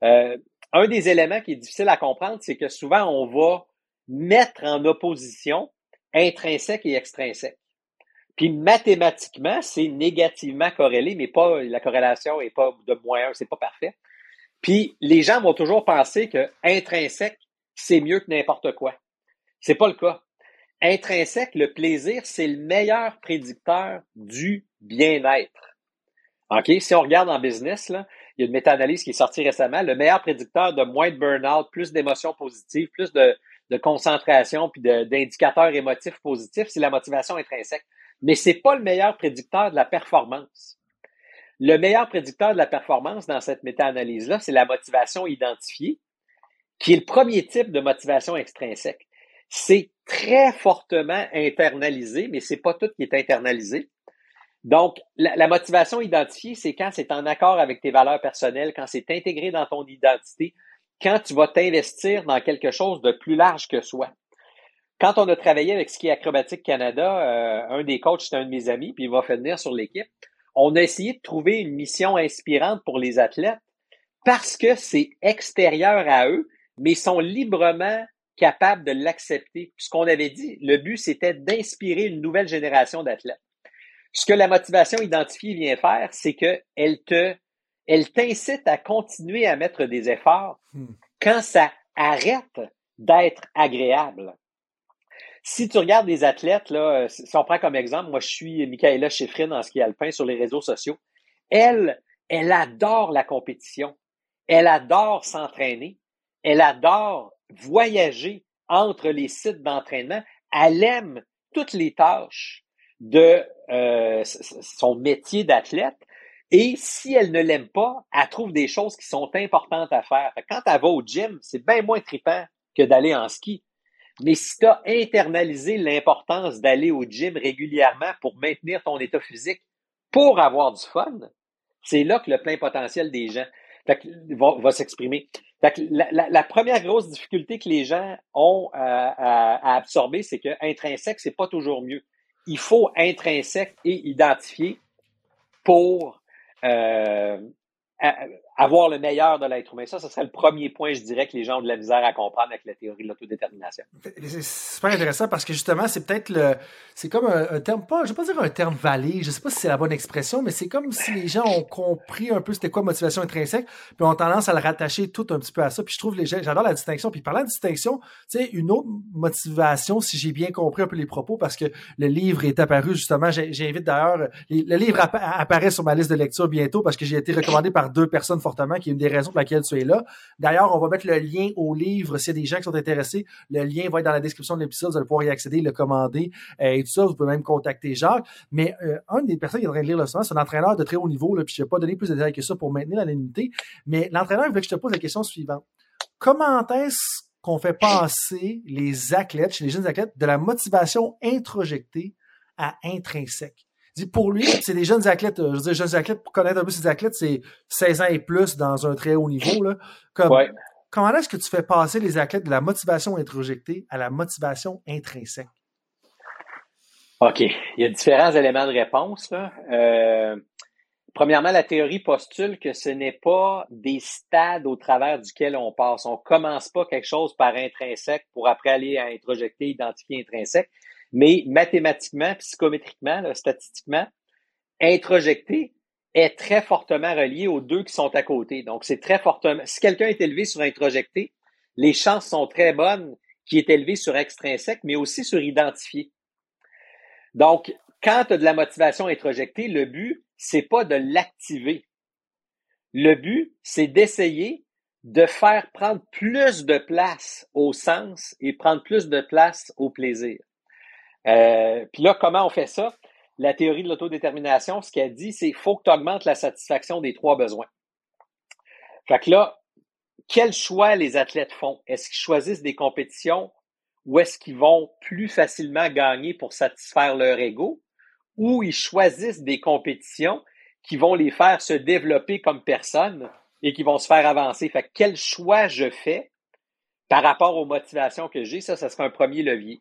Euh, un des éléments qui est difficile à comprendre, c'est que souvent on va mettre en opposition intrinsèque et extrinsèque. Puis mathématiquement, c'est négativement corrélé, mais pas la corrélation est pas de moins un, c'est pas parfait. Puis les gens vont toujours penser que intrinsèque, c'est mieux que n'importe quoi. C'est pas le cas. Intrinsèque, le plaisir, c'est le meilleur prédicteur du bien-être. OK? Si on regarde en business, il y a une méta-analyse qui est sortie récemment. Le meilleur prédicteur de moins de burn-out, plus d'émotions positives, plus de, concentration puis d'indicateurs émotifs positifs, c'est la motivation intrinsèque. Mais c'est pas le meilleur prédicteur de la performance. Le meilleur prédicteur de la performance dans cette méta-analyse-là, c'est la motivation identifiée, qui est le premier type de motivation extrinsèque c'est très fortement internalisé, mais c'est pas tout qui est internalisé. Donc, la, motivation identifiée, c'est quand c'est en accord avec tes valeurs personnelles, quand c'est intégré dans ton identité, quand tu vas t'investir dans quelque chose de plus large que soi. Quand on a travaillé avec Ski Acrobatique Canada, euh, un des coachs, c'est un de mes amis, puis il va venir sur l'équipe, on a essayé de trouver une mission inspirante pour les athlètes parce que c'est extérieur à eux, mais ils sont librement capable de l'accepter. Ce qu'on avait dit, le but, c'était d'inspirer une nouvelle génération d'athlètes. Ce que la motivation identifiée vient faire, c'est qu'elle te, elle t'incite à continuer à mettre des efforts hmm. quand ça arrête d'être agréable. Si tu regardes des athlètes, là, si on prend comme exemple, moi je suis Michaela Schifrin en ski alpin sur les réseaux sociaux. Elle, elle adore la compétition. Elle adore s'entraîner. Elle adore voyager entre les sites d'entraînement. Elle aime toutes les tâches de euh, son métier d'athlète. Et si elle ne l'aime pas, elle trouve des choses qui sont importantes à faire. Quand elle va au gym, c'est bien moins trippant que d'aller en ski. Mais si tu as internalisé l'importance d'aller au gym régulièrement pour maintenir ton état physique, pour avoir du fun, c'est là que le plein potentiel des gens va, s'exprimer. La, première grosse difficulté que les gens ont à, à absorber, c'est que intrinsèque, c'est pas toujours mieux. Il faut intrinsèque et identifier pour euh, avoir le meilleur de l'être humain. Ça, ce serait le premier point, je dirais, que les gens ont de la misère à comprendre avec la théorie de l'autodétermination. C'est super intéressant parce que justement, c'est peut-être le. C'est comme un, terme, pas, je vais pas dire un terme valé, je sais pas si c'est la bonne expression, mais c'est comme si les gens ont compris un peu c'était quoi motivation intrinsèque, puis ont tendance à le rattacher tout un petit peu à ça. Puis je trouve les gens, j'adore la distinction. Puis parlant de distinction, tu sais, une autre motivation, si j'ai bien compris un peu les propos, parce que le livre est apparu justement, j'invite d'ailleurs, le livre apparaît sur ma liste de lecture bientôt parce que j'ai été recommandé par deux personnes qui est une des raisons pour laquelle tu es là. D'ailleurs, on va mettre le lien au livre s'il y a des gens qui sont intéressés. Le lien va être dans la description de l'épisode, vous allez pouvoir y accéder, le commander euh, et tout ça. Vous pouvez même contacter Jacques. Mais euh, un des personnes qui est en train de lire le moment, c'est un entraîneur de très haut niveau, là, puis je ne vais pas donner plus de détails que ça pour maintenir l'anonymité. Mais l'entraîneur veut que je te pose la question suivante. Comment est-ce qu'on fait passer les athlètes, chez les jeunes athlètes, de la motivation introjectée à intrinsèque? Dit pour lui, c'est des jeunes athlètes, euh, je veux dire, jeunes athlètes, pour connaître un peu ces athlètes, c'est 16 ans et plus dans un très haut niveau. Là. Comme, Comment est-ce que tu fais passer les athlètes de la motivation introjectée à la motivation intrinsèque? OK. Il y a différents éléments de réponse. Là. Euh, premièrement, la théorie postule que ce n'est pas des stades au travers duquel on passe. On commence pas quelque chose par intrinsèque pour après aller à introjecter, identifier intrinsèque. Mais mathématiquement, psychométriquement, statistiquement, introjecté est très fortement relié aux deux qui sont à côté. Donc, c'est très fortement. Si quelqu'un est élevé sur introjecté, les chances sont très bonnes qu'il est élevé sur extrinsèque, mais aussi sur identifié. Donc, quand tu as de la motivation introjectée, le but, c'est pas de l'activer. Le but, c'est d'essayer de faire prendre plus de place au sens et prendre plus de place au plaisir. Euh, puis là, comment on fait ça? La théorie de l'autodétermination, ce qu'elle dit, c'est qu'il faut que tu augmentes la satisfaction des trois besoins. Fait que là, quel choix les athlètes font? Est-ce qu'ils choisissent des compétitions ou est-ce qu'ils vont plus facilement gagner pour satisfaire leur ego? Ou ils choisissent des compétitions qui vont les faire se développer comme personne et qui vont se faire avancer? Fait que quel choix je fais par rapport aux motivations que j'ai? Ça, ça sera un premier levier.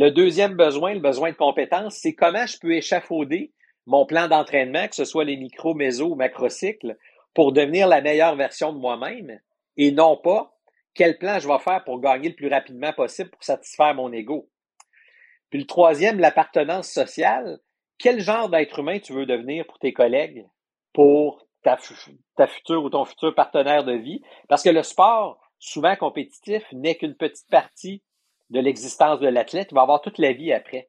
Le deuxième besoin, le besoin de compétence, c'est comment je peux échafauder mon plan d'entraînement, que ce soit les micro, méso ou macrocycles, pour devenir la meilleure version de moi-même et non pas quel plan je vais faire pour gagner le plus rapidement possible pour satisfaire mon ego. Puis le troisième, l'appartenance sociale. Quel genre d'être humain tu veux devenir pour tes collègues, pour ta, ta future ou ton futur partenaire de vie? Parce que le sport, souvent compétitif, n'est qu'une petite partie de l'existence de l'athlète, il va avoir toute la vie après.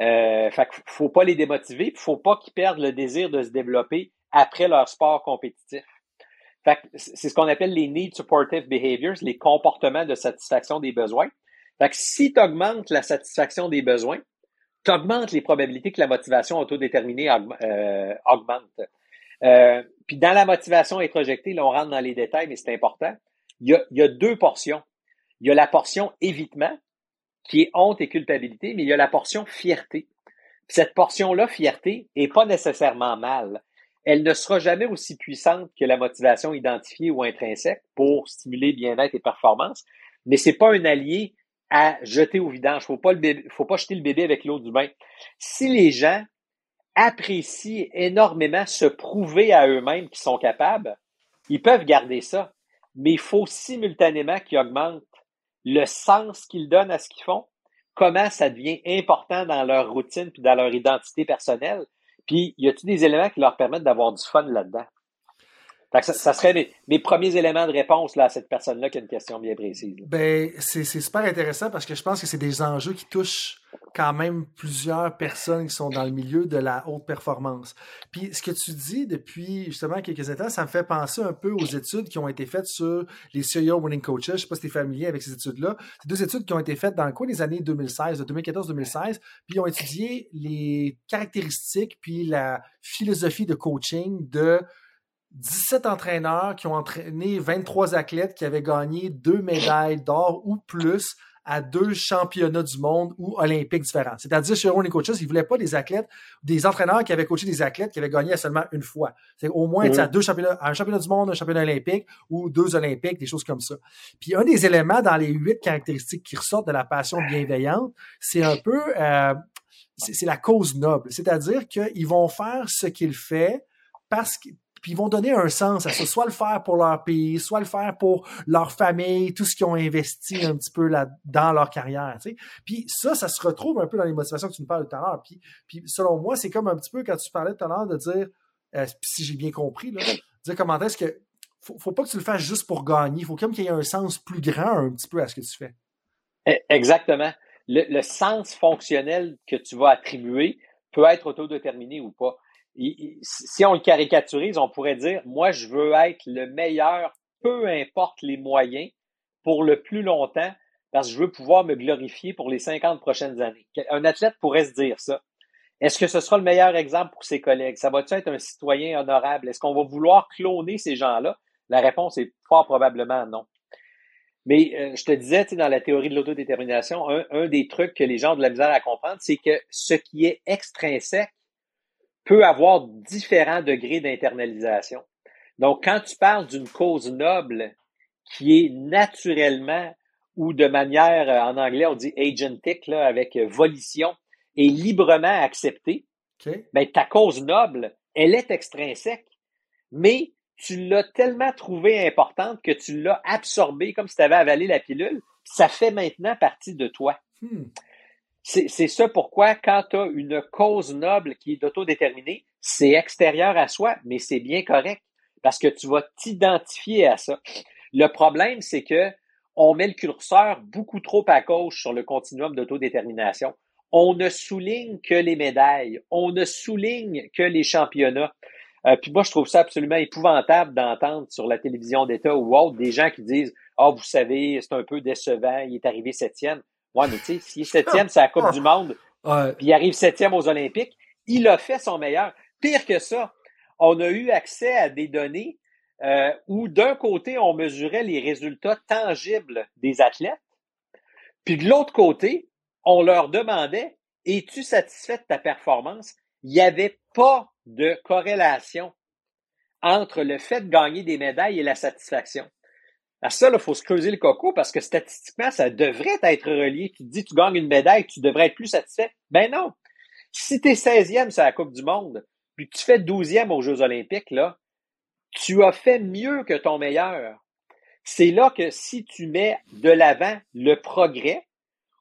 Euh, fait faut pas les démotiver, il faut pas qu'ils perdent le désir de se développer après leur sport compétitif. Fait c'est ce qu'on appelle les need supportive behaviors, les comportements de satisfaction des besoins. Fait que si tu augmentes la satisfaction des besoins, tu augmentes les probabilités que la motivation autodéterminée euh, augmente. Euh, puis dans la motivation introjectée, là, on rentre dans les détails, mais c'est important. Il y a deux portions. Il y a la portion évitement, qui est honte et culpabilité, mais il y a la portion fierté. Cette portion-là, fierté, est pas nécessairement mal. Elle ne sera jamais aussi puissante que la motivation identifiée ou intrinsèque pour stimuler bien-être et performance, mais c'est pas un allié à jeter au vidange. Faut pas le faut pas jeter le bébé avec l'eau du bain. Si les gens apprécient énormément se prouver à eux-mêmes qu'ils sont capables, ils peuvent garder ça. Mais il faut simultanément qu'ils augmentent le sens qu'ils donnent à ce qu'ils font, comment ça devient important dans leur routine puis dans leur identité personnelle. Puis, y a-t-il des éléments qui leur permettent d'avoir du fun là-dedans? Ça, serait mes, premiers éléments de réponse là, à cette personne-là qui a une question bien précise. Ben, c'est super intéressant parce que je pense que c'est des enjeux qui touchent quand même plusieurs personnes qui sont dans le milieu de la haute performance. Puis ce que tu dis depuis justement quelques temps, ça me fait penser un peu aux études qui ont été faites sur les CEO Winning Coaches. Je sais pas si tu es familier avec ces études-là. C'est deux études qui ont été faites dans le coin des années 2016, 2014-2016, puis ils ont étudié les caractéristiques puis la philosophie de coaching de 17 entraîneurs qui ont entraîné 23 athlètes qui avaient gagné deux médailles d'or ou plus à deux championnats du monde ou olympiques différents. C'est-à-dire, chez Ron Coaches, ils ne voulaient pas des athlètes, des entraîneurs qui avaient coaché des athlètes qui avaient gagné seulement une fois. C'est au moins à deux championnats, un championnat du monde, un championnat olympique ou deux olympiques, des choses comme ça. Puis un des éléments dans les huit caractéristiques qui ressortent de la passion bienveillante, c'est un peu, euh, c'est la cause noble. C'est-à-dire qu'ils vont faire ce qu'il fait parce que puis ils vont donner un sens à ça, soit le faire pour leur pays, soit le faire pour leur famille, tout ce qu'ils ont investi un petit peu là dans leur carrière. Tu sais. Puis ça, ça se retrouve un peu dans les motivations que tu nous parles tout à l'heure. Puis, puis selon moi, c'est comme un petit peu quand tu parlais tout à l'heure de dire, euh, si j'ai bien compris, là, dire comment est-ce que faut, faut pas que tu le fasses juste pour gagner. Il faut comme qu'il y ait un sens plus grand un petit peu à ce que tu fais. E, exactement. Le, le sens fonctionnel que tu vas attribuer peut être autodéterminé ou pas si on le caricaturise, on pourrait dire, moi, je veux être le meilleur, peu importe les moyens, pour le plus longtemps, parce que je veux pouvoir me glorifier pour les 50 prochaines années. Un athlète pourrait se dire ça. Est-ce que ce sera le meilleur exemple pour ses collègues? Ça va-tu être un citoyen honorable? Est-ce qu'on va vouloir cloner ces gens-là? La réponse est fort probablement non. Mais euh, je te disais, dans la théorie de l'autodétermination, un, un des trucs que les gens ont de la misère à comprendre, c'est que ce qui est extrinsèque peut avoir différents degrés d'internalisation. Donc, quand tu parles d'une cause noble qui est naturellement ou de manière, euh, en anglais, on dit agentic, là, avec volition, et librement acceptée, ben, ta cause noble, elle est extrinsèque, mais tu l'as tellement trouvée importante que tu l'as absorbée comme si tu avais avalé la pilule, ça fait maintenant partie de toi. Hmm. C'est ça pourquoi, quand tu as une cause noble qui est d'autodéterminée, c'est extérieur à soi, mais c'est bien correct parce que tu vas t'identifier à ça. Le problème, c'est que on met le curseur beaucoup trop à gauche sur le continuum d'autodétermination. On ne souligne que les médailles, on ne souligne que les championnats. Euh, puis moi, je trouve ça absolument épouvantable d'entendre sur la télévision d'État ou autre des gens qui disent Ah, oh, vous savez, c'est un peu décevant, il est arrivé septième. Ouais, mais tu sais, s'il est septième, c'est la Coupe du Monde, puis il arrive septième aux Olympiques, il a fait son meilleur. Pire que ça, on a eu accès à des données euh, où d'un côté, on mesurait les résultats tangibles des athlètes, puis de l'autre côté, on leur demandait Es-tu satisfait de ta performance? Il n'y avait pas de corrélation entre le fait de gagner des médailles et la satisfaction. À ça, il faut se creuser le coco parce que statistiquement, ça devrait être relié. Tu te dis, tu gagnes une médaille, tu devrais être plus satisfait. Ben non. Si tu es 16e sur la Coupe du Monde, puis tu fais 12e aux Jeux Olympiques, là, tu as fait mieux que ton meilleur. C'est là que si tu mets de l'avant le progrès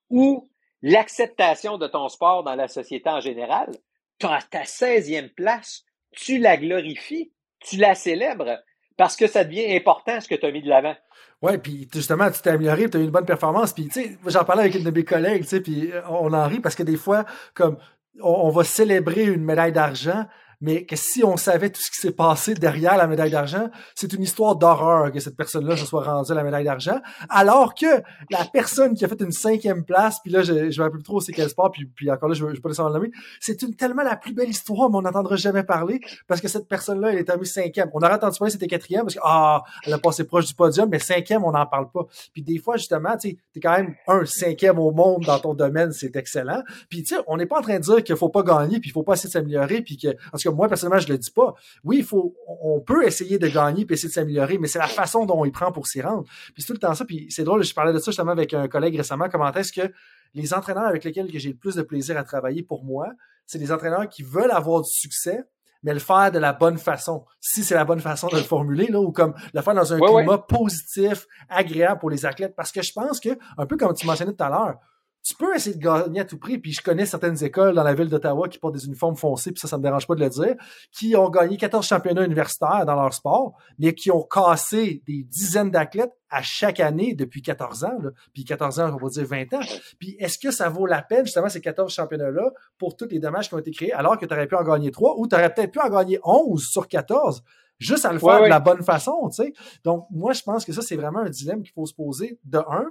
ou l'acceptation de ton sport dans la société en général, ta 16e place, tu la glorifies, tu la célèbres parce que ça devient important ce que tu as mis de l'avant. Oui, puis justement, tu t'es amélioré, tu as eu une bonne performance. Puis, tu sais, j'en parlais avec une de mes collègues, tu sais, puis on en rit parce que des fois, comme on va célébrer une médaille d'argent, mais que si on savait tout ce qui s'est passé derrière la médaille d'argent, c'est une histoire d'horreur que cette personne-là se soit rendue à la médaille d'argent, alors que la personne qui a fait une cinquième place, puis là, je, je vais plus trop c'est quel sport, puis, puis encore là, je ne vais pas le nommer, c'est une tellement la plus belle histoire, mais on n'entendra jamais parler, parce que cette personne-là, elle est arrivée cinquième. On aurait entendu parler c'était quatrième, parce que, ah, elle a passé proche du podium, mais cinquième, on n'en parle pas. Puis des fois, justement, tu es quand même un cinquième au monde dans ton domaine, c'est excellent. Puis tu sais, on n'est pas en train de dire qu'il faut pas gagner, puis il faut pas essayer de s'améliorer, puis que, que moi, personnellement, je le dis pas. Oui, il faut, on peut essayer de gagner puis essayer de s'améliorer, mais c'est la façon dont il prend pour s'y rendre. Puis c'est tout le temps ça. Puis c'est drôle, je parlais de ça justement avec un collègue récemment. Comment est-ce que les entraîneurs avec lesquels j'ai le plus de plaisir à travailler pour moi, c'est des entraîneurs qui veulent avoir du succès, mais le faire de la bonne façon. Si c'est la bonne façon de le formuler, là, ou comme le faire dans un climat positif, agréable pour les athlètes. Parce que je pense que, un peu comme tu mentionnais tout à l'heure, tu peux essayer de gagner à tout prix. Puis je connais certaines écoles dans la ville d'Ottawa qui portent des uniformes foncés, puis ça, ça me dérange pas de le dire, qui ont gagné 14 championnats universitaires dans leur sport, mais qui ont cassé des dizaines d'athlètes à chaque année depuis 14 ans. Là. Puis 14 ans, on va dire 20 ans. Puis est-ce que ça vaut la peine, justement, ces 14 championnats-là, pour tous les dommages qui ont été créés, alors que tu aurais pu en gagner 3 ou tu aurais peut-être pu en gagner 11 sur 14? juste à le faire de la bonne façon, tu sais? Donc, moi, je pense que ça, c'est vraiment un dilemme qu'il faut se poser de un.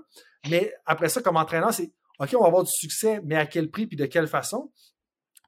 Mais après ça, comme entraîneur, c'est OK, on va avoir du succès, mais à quel prix puis de quelle façon?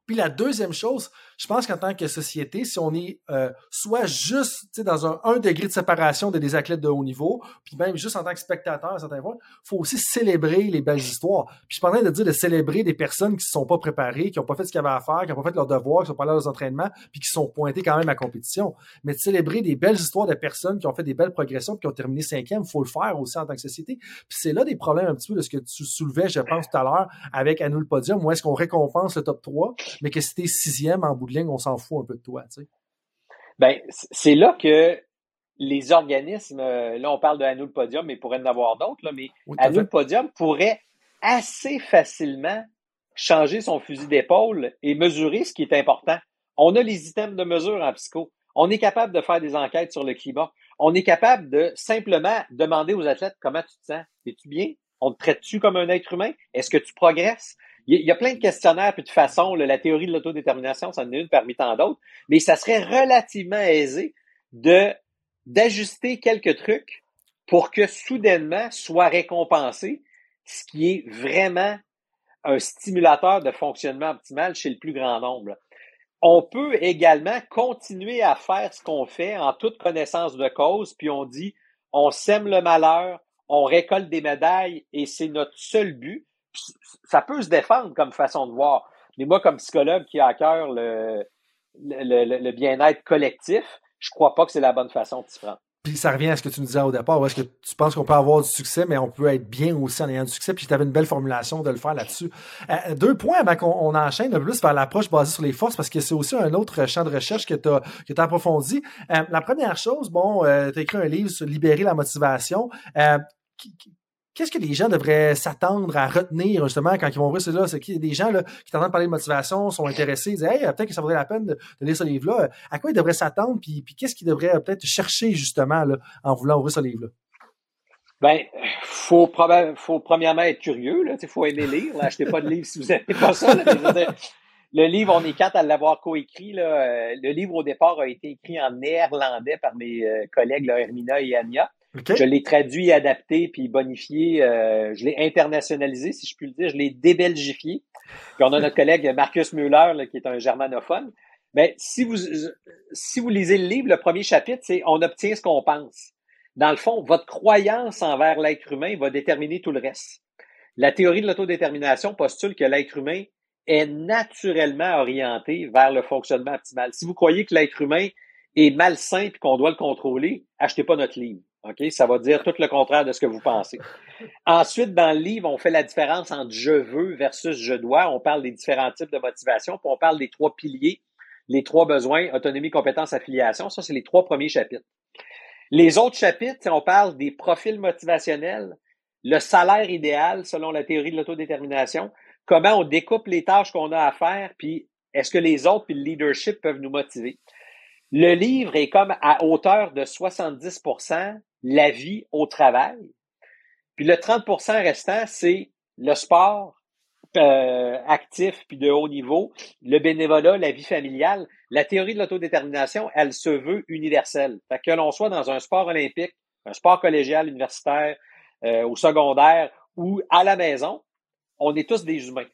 Puis la deuxième chose, je pense qu'en tant que société, si on est euh, soit juste dans un, degré de séparation des athlètes de haut niveau, puis même juste en tant que spectateur à certains fois, il faut aussi célébrer les belles histoires. Puis je suis en train de dire de célébrer des personnes qui ne sont pas préparées, qui n'ont pas fait ce qu'il y avait à faire, qui n'ont pas fait leur devoir, qui sont pas là aux entraînements, puis qui sont pointés quand même à compétition. Mais de célébrer des belles histoires de personnes qui ont fait des belles progressions, puis qui ont terminé cinquième, il faut le faire aussi en tant que société. Puis c'est là des problèmes un petit peu de ce que tu soulevais, je pense, tout à l'heure avec Anou le podium, où est-ce qu'on récompense le top 3, mais que c'était sixième en bout on s'en fout un peu de toi, tu sais. Ben, c'est là que les organismes, euh, là, on parle de Annual Podium, mais il pourrait en avoir d'autres, là, mais oui, Podium pourrait assez facilement changer son fusil d'épaule et mesurer ce qui est important. On a les items de mesure en psycho. On est capable de faire des enquêtes sur le climat. On est capable de simplement demander aux athlètes comment tu te sens. Es-tu bien? On te traite-tu comme un être humain? Est-ce que tu progresses? Il y a plein de questionnaires puis de façons. la théorie de l'autodétermination, c'en est une parmi tant d'autres. Mais ça serait relativement aisé d'ajuster quelques trucs pour que soudainement soit récompensé ce qui est vraiment un stimulateur de fonctionnement optimal chez le plus grand nombre. On peut également continuer à faire ce qu'on fait en toute connaissance de cause, puis on dit on sème le malheur, on récolte des médailles et c'est notre seul but ça peut se défendre comme façon de voir. Mais moi, comme psychologue qui a à cœur le, le, bien-être collectif, je crois pas que c'est la bonne façon de s'y prendre. Puis ça revient à ce que tu nous disais au départ, est-ce que tu penses qu'on peut avoir du succès, mais on peut être bien aussi en ayant du succès, puis tu avais une belle formulation de le faire là-dessus. Euh, deux points avant qu'on on enchaîne peu plus vers l'approche basée sur les forces, parce que c'est aussi un autre champ de recherche que tu as, as approfondi. Euh, la première chose, bon, euh, tu as écrit un livre sur Libérer la motivation. Qu'est-ce que les gens devraient s'attendre à retenir justement quand ils vont voir cela? C'est des gens qui t'entendent parler de motivation, sont intéressés, disent Hey, peut-être que ça vaudrait la peine de, lire ce livre-là. À quoi ils devraient s'attendre? Puis, qu'est-ce qu'ils devraient euh, peut-être chercher justement en voulant ouvrir ce livre-là? Ben, faut, faut premièrement être curieux. Il faut aimer lire. Achetez pas de livre si vous n'aimez pas ça. le livre, on est quatre à l'avoir coécrit. Là. Le livre, au départ, a été écrit en néerlandais par mes euh, collègues Hermina et Anya. Je l'ai traduit, adapté, puis bonifié. Euh, je l'ai internationalisé, si je puis le dire. Je l'ai débelgifié. Puis on a notre collègue Marcus Müller, qui est un germanophone. Mais si vous, si vous lisez le livre, le premier chapitre, c'est On obtient ce qu'on pense. Dans le fond, votre croyance envers l'être humain va déterminer tout le reste. La théorie de l'autodétermination postule que l'être humain est naturellement orienté vers le fonctionnement optimal. Si vous croyez que l'être humain est malsain et qu'on doit le contrôler, achetez pas notre livre. OK? Ça va dire tout le contraire de ce que vous pensez. Ensuite, dans le livre, on fait la différence entre je veux versus je dois. On parle des différents types de motivation, puis on parle des trois piliers, les trois besoins, autonomie, compétence, affiliation. Ça, c'est les trois premiers chapitres. Les autres chapitres, on parle des profils motivationnels, le salaire idéal selon la théorie de l'autodétermination, comment on découpe les tâches qu'on a à faire, puis est-ce que les autres puis le leadership peuvent nous motiver. Le livre est comme à hauteur de 70 la vie au travail. Puis le 30% restant, c'est le sport euh, actif puis de haut niveau, le bénévolat, la vie familiale. La théorie de l'autodétermination, elle se veut universelle. Fait que l'on soit dans un sport olympique, un sport collégial, universitaire, euh, au secondaire ou à la maison, on est tous des humains.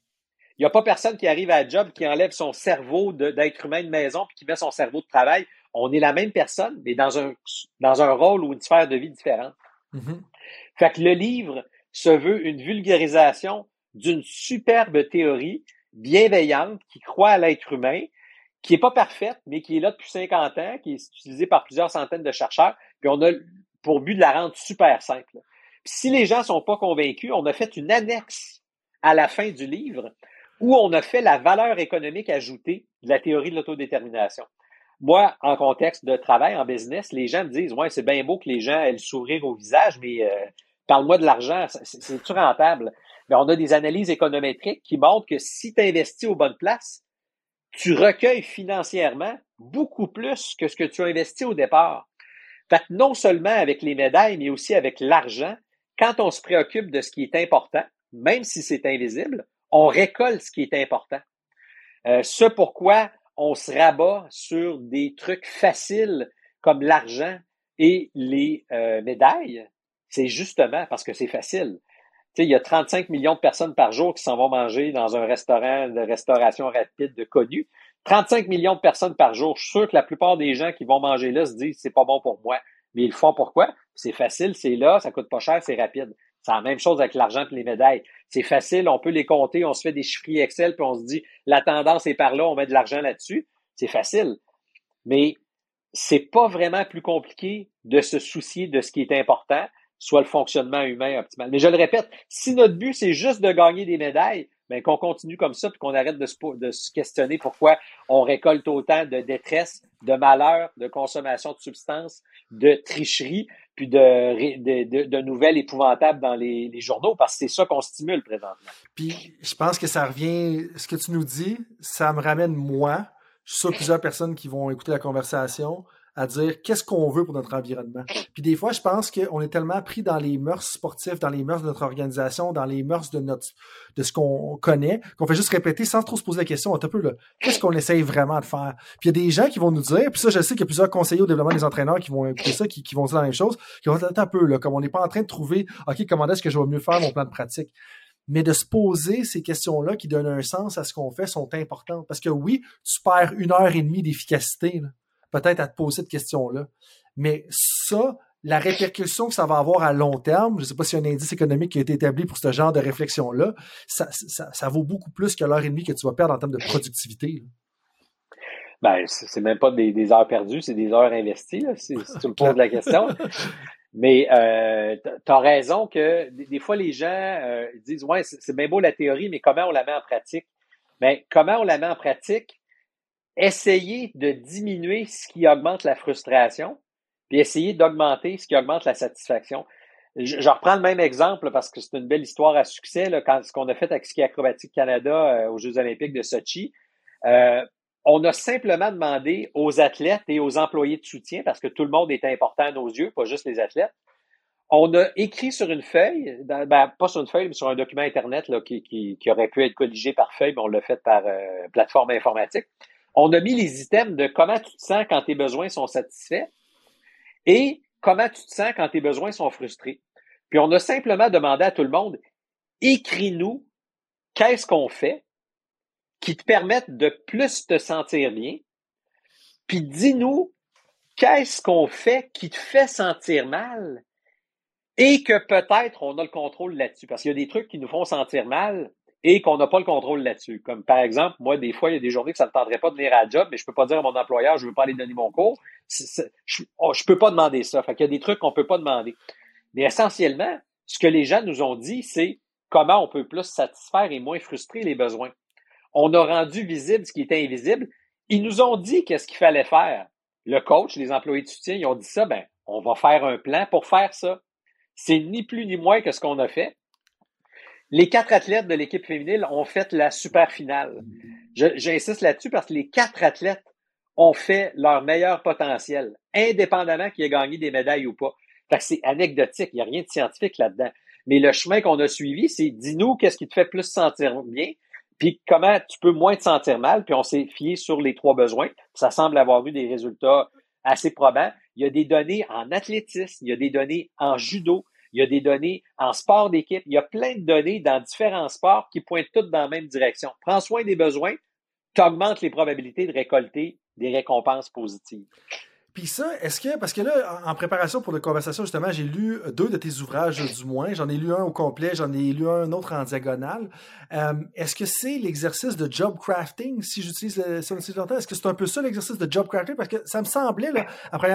Il n'y a pas personne qui arrive à un job qui enlève son cerveau d'être humain de maison puis qui met son cerveau de travail on est la même personne, mais dans un, dans un rôle ou une sphère de vie différente. Mm-hmm. Fait que le livre se veut une vulgarisation d'une superbe théorie bienveillante qui croit à l'être humain, qui n'est pas parfaite, mais qui est là depuis 50 ans, qui est utilisée par plusieurs centaines de chercheurs, puis on a pour but de la rendre super simple. Puis si les gens sont pas convaincus, on a fait une annexe à la fin du livre où on a fait la valeur économique ajoutée de la théorie de l'autodétermination. Moi, en contexte de travail, en business, les gens me disent Ouais, c'est bien beau que les gens aient le sourire au visage, mais euh, parle-moi de l'argent, c'est-tu rentable? Mais on a des analyses économétriques qui montrent que si tu investis aux bonnes places, tu recueilles financièrement beaucoup plus que ce que tu as investi au départ. Fait que non seulement avec les médailles, mais aussi avec l'argent, quand on se préoccupe de ce qui est important, même si c'est invisible, on récolte ce qui est important. Euh, ce pourquoi on se rabat sur des trucs faciles comme l'argent et les euh, médailles, c'est justement parce que c'est facile. Tu il y a 35 millions de personnes par jour qui s'en vont manger dans un restaurant de restauration rapide de connu. 35 millions de personnes par jour. Je suis sûr que la plupart des gens qui vont manger là se disent c'est pas bon pour moi. Mais ils le font pourquoi? C'est facile, c'est là, ça coûte pas cher, c'est rapide. C'est la même chose avec l'argent et les médailles. C'est facile, on peut les compter, on se fait des chiffres Excel, puis on se dit la tendance est par là, on met de l'argent là-dessus. C'est facile. Mais c'est pas vraiment plus compliqué de se soucier de ce qui est important, soit le fonctionnement humain optimal. Mais je le répète, si notre but c'est juste de gagner des médailles, ben qu'on continue comme ça, puis qu'on arrête de se, questionner pourquoi on récolte autant de détresse, de malheur, de consommation de substances, de tricherie, puis de, nouvelles épouvantables dans les, les journaux, parce que c'est ça qu'on stimule présentement. Puis je pense que ça revient, ce que tu nous dis, ça me ramène moi, je suis sûr plusieurs personnes qui vont écouter la conversation, à dire qu'est-ce qu'on veut pour notre environnement. Puis des fois, je pense qu'on est tellement pris dans les mœurs sportifs, dans les mœurs de notre organisation, dans les mœurs de notre de ce qu'on connaît, qu'on fait juste répéter sans trop se poser la question, un peu là, qu'est-ce qu'on essaye vraiment de faire? Puis il y a des gens qui vont nous dire, puis ça, je sais qu'il y a plusieurs conseillers au développement des entraîneurs qui vont écouter ça, qui, vont dire la même chose, qui vont être un peu là, comme on n'est pas en train de trouver, ok, comment est-ce que je vais mieux faire mon plan de pratique? Mais de se poser ces questions-là qui donnent un sens à ce qu'on fait sont importantes. Parce que oui, tu perds une heure et demie d'efficacité peut-être à te poser cette question-là. Mais ça, la répercussion que ça va avoir à long terme, je ne sais pas s'il y a un indice économique qui a été établi pour ce genre de réflexion-là, ça, ça, vaut beaucoup plus que l'heure et demie que tu vas perdre en termes de productivité. Ben, c'est même pas des, heures perdues, c'est des heures investies, si, tu me poses la question. Mais euh, tu as raison que des, fois, les gens euh, disent Ouais, c'est bien beau la théorie, mais comment on la met en pratique? Mais ben, comment on la met en pratique? Essayer de diminuer ce qui augmente la frustration, puis essayer d'augmenter ce qui augmente la satisfaction. Je, reprends le même exemple parce que c'est une belle histoire à succès, là, quand, ce qu'on a fait avec Ski Acrobatique Canada euh, aux Jeux olympiques de Sochi. Euh, on a simplement demandé aux athlètes et aux employés de soutien, parce que tout le monde est important à nos yeux, pas juste les athlètes, on a écrit sur une feuille, ben, pas sur une feuille, mais sur un document Internet là, qui, qui, qui, aurait pu être colligé par feuille, mais on l'a fait par euh, plateforme informatique on a mis les items de comment tu te sens quand tes besoins sont satisfaits et comment tu te sens quand tes besoins sont frustrés. Puis on a simplement demandé à tout le monde, écris-nous qu'est-ce qu'on fait qui te permette de plus te sentir bien, puis dis-nous qu'est-ce qu'on fait qui te fait sentir mal et que peut-être on a le contrôle là-dessus. Parce qu'il y a des trucs qui nous font sentir mal, et qu'on n'a pas le contrôle là-dessus. Comme par exemple, moi, des fois, il y a des journées que ça ne me pas de venir à la job, mais je ne peux pas dire à mon employeur, je ne veux pas aller donner mon cours. je ne oh, peux pas demander ça. Fait qu'il y a des trucs qu'on ne peut pas demander. Mais essentiellement, ce que les gens nous ont dit, c'est comment on peut plus satisfaire et moins frustrer les besoins. On a rendu visible ce qui était invisible. Ils nous ont dit qu'est-ce qu'il fallait faire. Le coach, les employés de soutien, ils ont dit ça, ben, on va faire un plan pour faire ça. C'est ni plus ni moins que ce qu'on a fait. Les quatre athlètes de l'équipe féminine ont fait la super finale. J'insiste là-dessus parce que les quatre athlètes ont fait leur meilleur potentiel, indépendamment qu'ils aient gagné des médailles ou pas. c'est anecdotique, il n'y a rien de scientifique là-dedans. Mais le chemin qu'on a suivi, c'est dis-nous qu'est-ce qui te fait plus sentir bien, puis comment tu peux moins te sentir mal, puis on s'est fié sur les trois besoins. Ça semble avoir eu des résultats assez probants. Il y a des données en athlétisme, il y a des données en judo, il y a des données en sport d'équipe, il y a plein de données dans différents sports qui pointent toutes dans la même direction. Prends soin des besoins, tu augmentes les probabilités de récolter des récompenses positives. Puis ça, est-ce que, parce que là, en préparation pour la conversation, justement, j'ai lu deux de tes ouvrages du moins. J'en ai lu un au complet, j'en ai lu un autre en diagonale. Euh, est-ce que c'est l'exercice de job crafting, si j'utilise ça longtemps? Est-ce que c'est un peu ça l'exercice de job crafting? Parce que ça me semblait, là, après,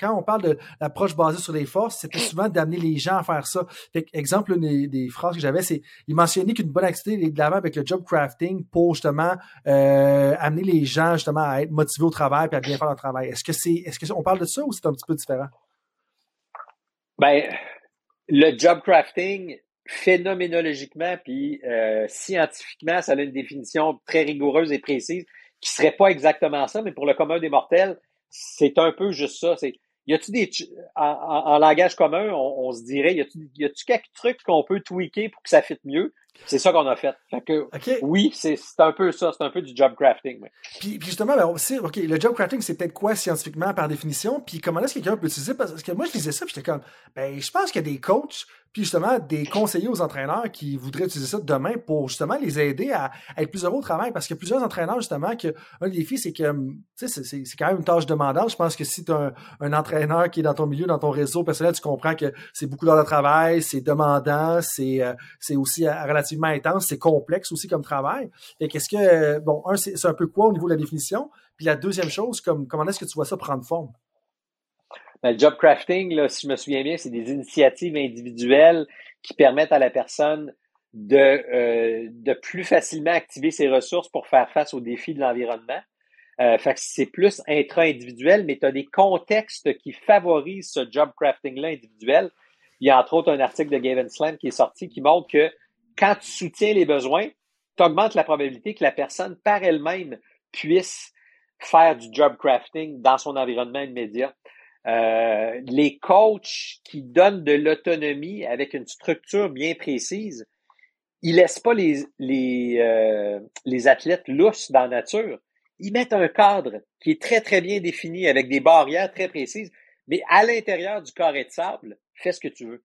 quand on parle de l'approche basée sur les forces, c'était souvent d'amener les gens à faire ça. Fait exemple, une des, phrases que j'avais, c'est, il mentionnait qu'une bonne activité est de l'avant avec le job crafting pour justement euh, amener les gens justement à être motivés au travail et à bien faire leur travail. Est-ce que c'est est-ce qu'on parle de ça ou c'est un petit peu différent? Ben, le job crafting, phénoménologiquement puis euh, scientifiquement, ça a une définition très rigoureuse et précise qui serait pas exactement ça, mais pour le commun des mortels, c'est un peu juste ça. Y a-tu des en, langage commun, on, se dirait, y a-tu quelques trucs qu'on peut tweaker pour que ça fitte mieux? C'est ça qu'on a fait. fait que, Oui, c'est un peu ça, c'est un peu du job crafting. Puis, justement, ben, aussi, ok, le job crafting, c'est peut-être quoi scientifiquement par définition? Puis comment est-ce que quelqu'un peut utiliser Parce que moi, je disais ça, puis j'étais comme, ben, je pense qu'il y a des coachs puis justement des conseillers aux entraîneurs qui voudraient utiliser ça demain pour justement les aider à, être plus heureux au travail. Parce a plusieurs entraîneurs justement que un des défis, c'est que c'est, c'est quand même une tâche demandante. Je pense que si tu as un, entraîneur qui est dans ton milieu, dans ton réseau personnel, tu comprends que c'est beaucoup d'heures de travail, c'est demandant, c'est, euh, c'est aussi euh, relativement intense, c'est complexe aussi comme travail. Et qu'est-ce que bon, un, c'est, un peu quoi au niveau de la définition? Puis la deuxième chose, comme comment est-ce que tu vois ça prendre forme? Le job crafting, là, si je me souviens bien, c'est des initiatives individuelles qui permettent à la personne de, euh, de plus facilement activer ses ressources pour faire face aux défis de l'environnement. Euh, fait que c'est plus intra-individuel, mais tu as des contextes qui favorisent ce job crafting-là individuel. Il y a entre autres un article de Gavin Slam qui est sorti qui montre que quand tu soutiens les besoins, tu augmentes la probabilité que la personne par elle-même puisse faire du job crafting dans son environnement immédiat. Euh, les coachs qui donnent de l'autonomie avec une structure bien précise, ils laissent pas les, les, euh, les athlètes lousses dans la nature. Ils mettent un cadre qui est très, très bien défini avec des barrières très précises, mais à l'intérieur du carré de sable, fais ce que tu veux.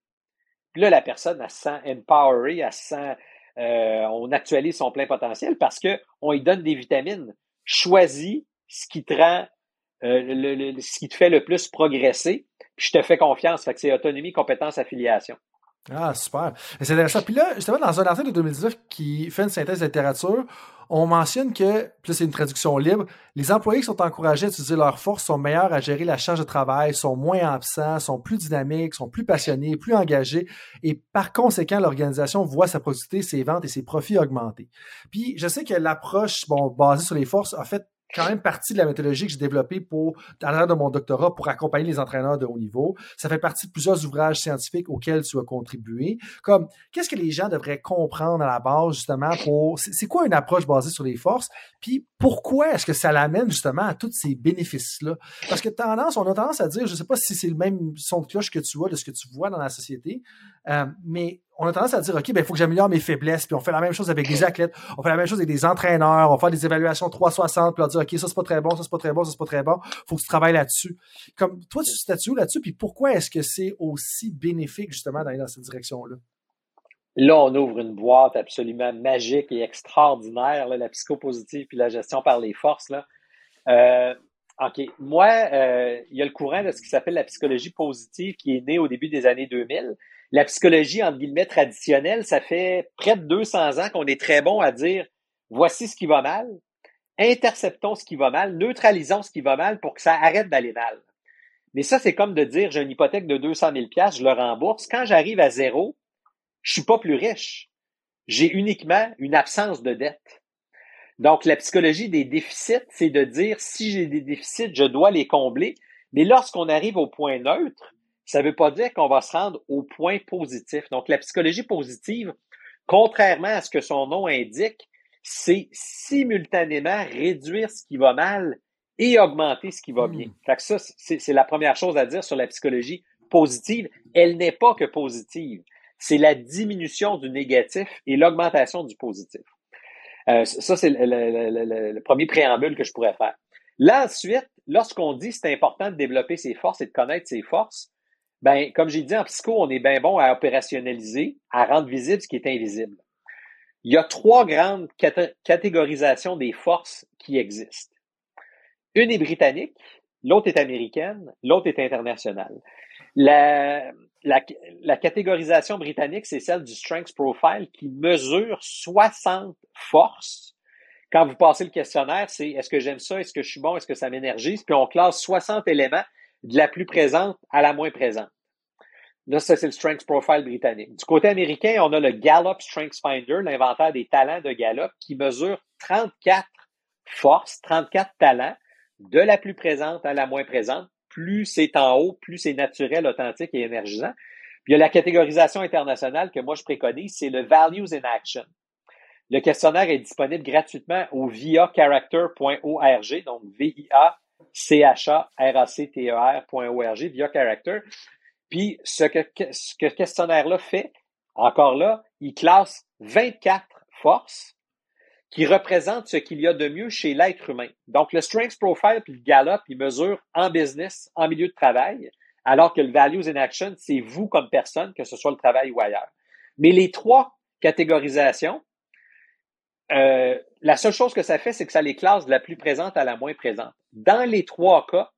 Puis là, la personne, elle se sent empowered, elle se sent, euh, on actualise son plein potentiel parce que on lui donne des vitamines. Choisis ce qui te rend euh, ce qui te fait le plus progresser. Puis je te fais confiance. Fait que c'est autonomie, compétence, affiliation. Ah, super. C'est intéressant. Puis là, justement, dans un article de 2019 qui fait une synthèse de littérature, on mentionne que, puis c'est une traduction libre, les employés qui sont encouragés à utiliser leurs forces sont meilleurs à gérer la charge de travail, sont moins absents, sont plus dynamiques, sont plus passionnés, plus engagés, et par conséquent, l'organisation voit sa productivité, ses ventes et ses profits augmenter. Puis, je sais que l'approche, bon, basée sur les forces a fait quand même partie de la méthodologie que j'ai développée pour, à l'heure de mon doctorat pour accompagner les entraîneurs de haut niveau. Ça fait partie de plusieurs ouvrages scientifiques auxquels tu as contribué. Comme, qu'est-ce que les gens devraient comprendre à la base, justement, pour, c'est quoi une approche basée sur les forces? Puis, pourquoi est-ce que ça l'amène, justement, à tous ces bénéfices-là? Parce que tendance, on a tendance à dire, je sais pas si c'est le même son de cloche que tu vois, de ce que tu vois dans la société, euh, mais on a tendance à dire, OK, ben, il faut que j'améliore mes faiblesses, puis on fait la même chose avec des athlètes, on fait la même chose avec des entraîneurs, on fait des évaluations 360, puis on dire, OK, ça, c'est pas très bon, ça, c'est pas très bon, ça, c'est pas très bon, faut que tu travailles là-dessus. Comme, toi, tu statues là-dessus, puis pourquoi est-ce que c'est aussi bénéfique, justement, d'aller dans cette direction-là? Là, on ouvre une boîte absolument magique et extraordinaire, la psychopositive puis la gestion par les forces. Là. Euh, OK. Moi, euh, il y a le courant de ce qui s'appelle la psychologie positive qui est né au début des années 2000 la psychologie, entre guillemets, traditionnelle, ça fait près de 200 ans qu'on est très bon à dire voici ce qui va mal, interceptons ce qui va mal, neutralisons ce qui va mal pour que ça arrête d'aller mal. Mais ça, c'est comme de dire j'ai une hypothèque de 200 000 je le rembourse. Quand j'arrive à zéro, je suis pas plus riche. J'ai uniquement une absence de dette. Donc, la psychologie des déficits, c'est de dire si j'ai des déficits, je dois les combler. Mais lorsqu'on arrive au point neutre, ça ne veut pas dire qu'on va se rendre au point positif. Donc, la psychologie positive, contrairement à ce que son nom indique, c'est simultanément réduire ce qui va mal et augmenter ce qui va bien. Hmm. Fait que ça, c'est la première chose à dire sur la psychologie positive. Elle n'est pas que positive. C'est la diminution du négatif et l'augmentation du positif. Euh, ça, c'est le, le, premier préambule que je pourrais faire. Là, ensuite, lorsqu'on dit c'est important de développer ses forces et de connaître ses forces, ben, comme j'ai dit en psycho, on est bien bon à opérationnaliser, à rendre visible ce qui est invisible. Il y a trois grandes catégorisations des forces qui existent. Une est britannique, l'autre est américaine, l'autre est internationale. La, la, la catégorisation britannique, c'est celle du Strength Profile qui mesure 60 forces. Quand vous passez le questionnaire, c'est est-ce que j'aime ça, est-ce que je suis bon, est-ce que ça m'énergise, puis on classe 60 éléments de la plus présente à la moins présente. Là, ça, c'est le Strength Profile britannique. Du côté américain, on a le Gallup Strength Finder, l'inventaire des talents de Gallup, qui mesure 34 forces, 34 talents, de la plus présente à la moins présente. Plus c'est en haut, plus c'est naturel, authentique et énergisant. Puis il y a la catégorisation internationale que moi je préconise, c'est le Values in Action. Le questionnaire est disponible gratuitement au viacharacter.org, donc V-I-A-C-H-A-R-A-C-T-E-R.org, via Character. Puis ce que ce que questionnaire-là fait, encore là, il classe 24 forces qui représentent ce qu'il y a de mieux chez l'être humain. Donc, le Strengths Profile puis le Gallup, il mesure en business, en milieu de travail, alors que le Values in Action, c'est vous comme personne, que ce soit le travail ou ailleurs. Mais les trois catégorisations, euh, la seule chose que ça fait, c'est que ça les classe de la plus présente à la moins présente. Dans les trois cas,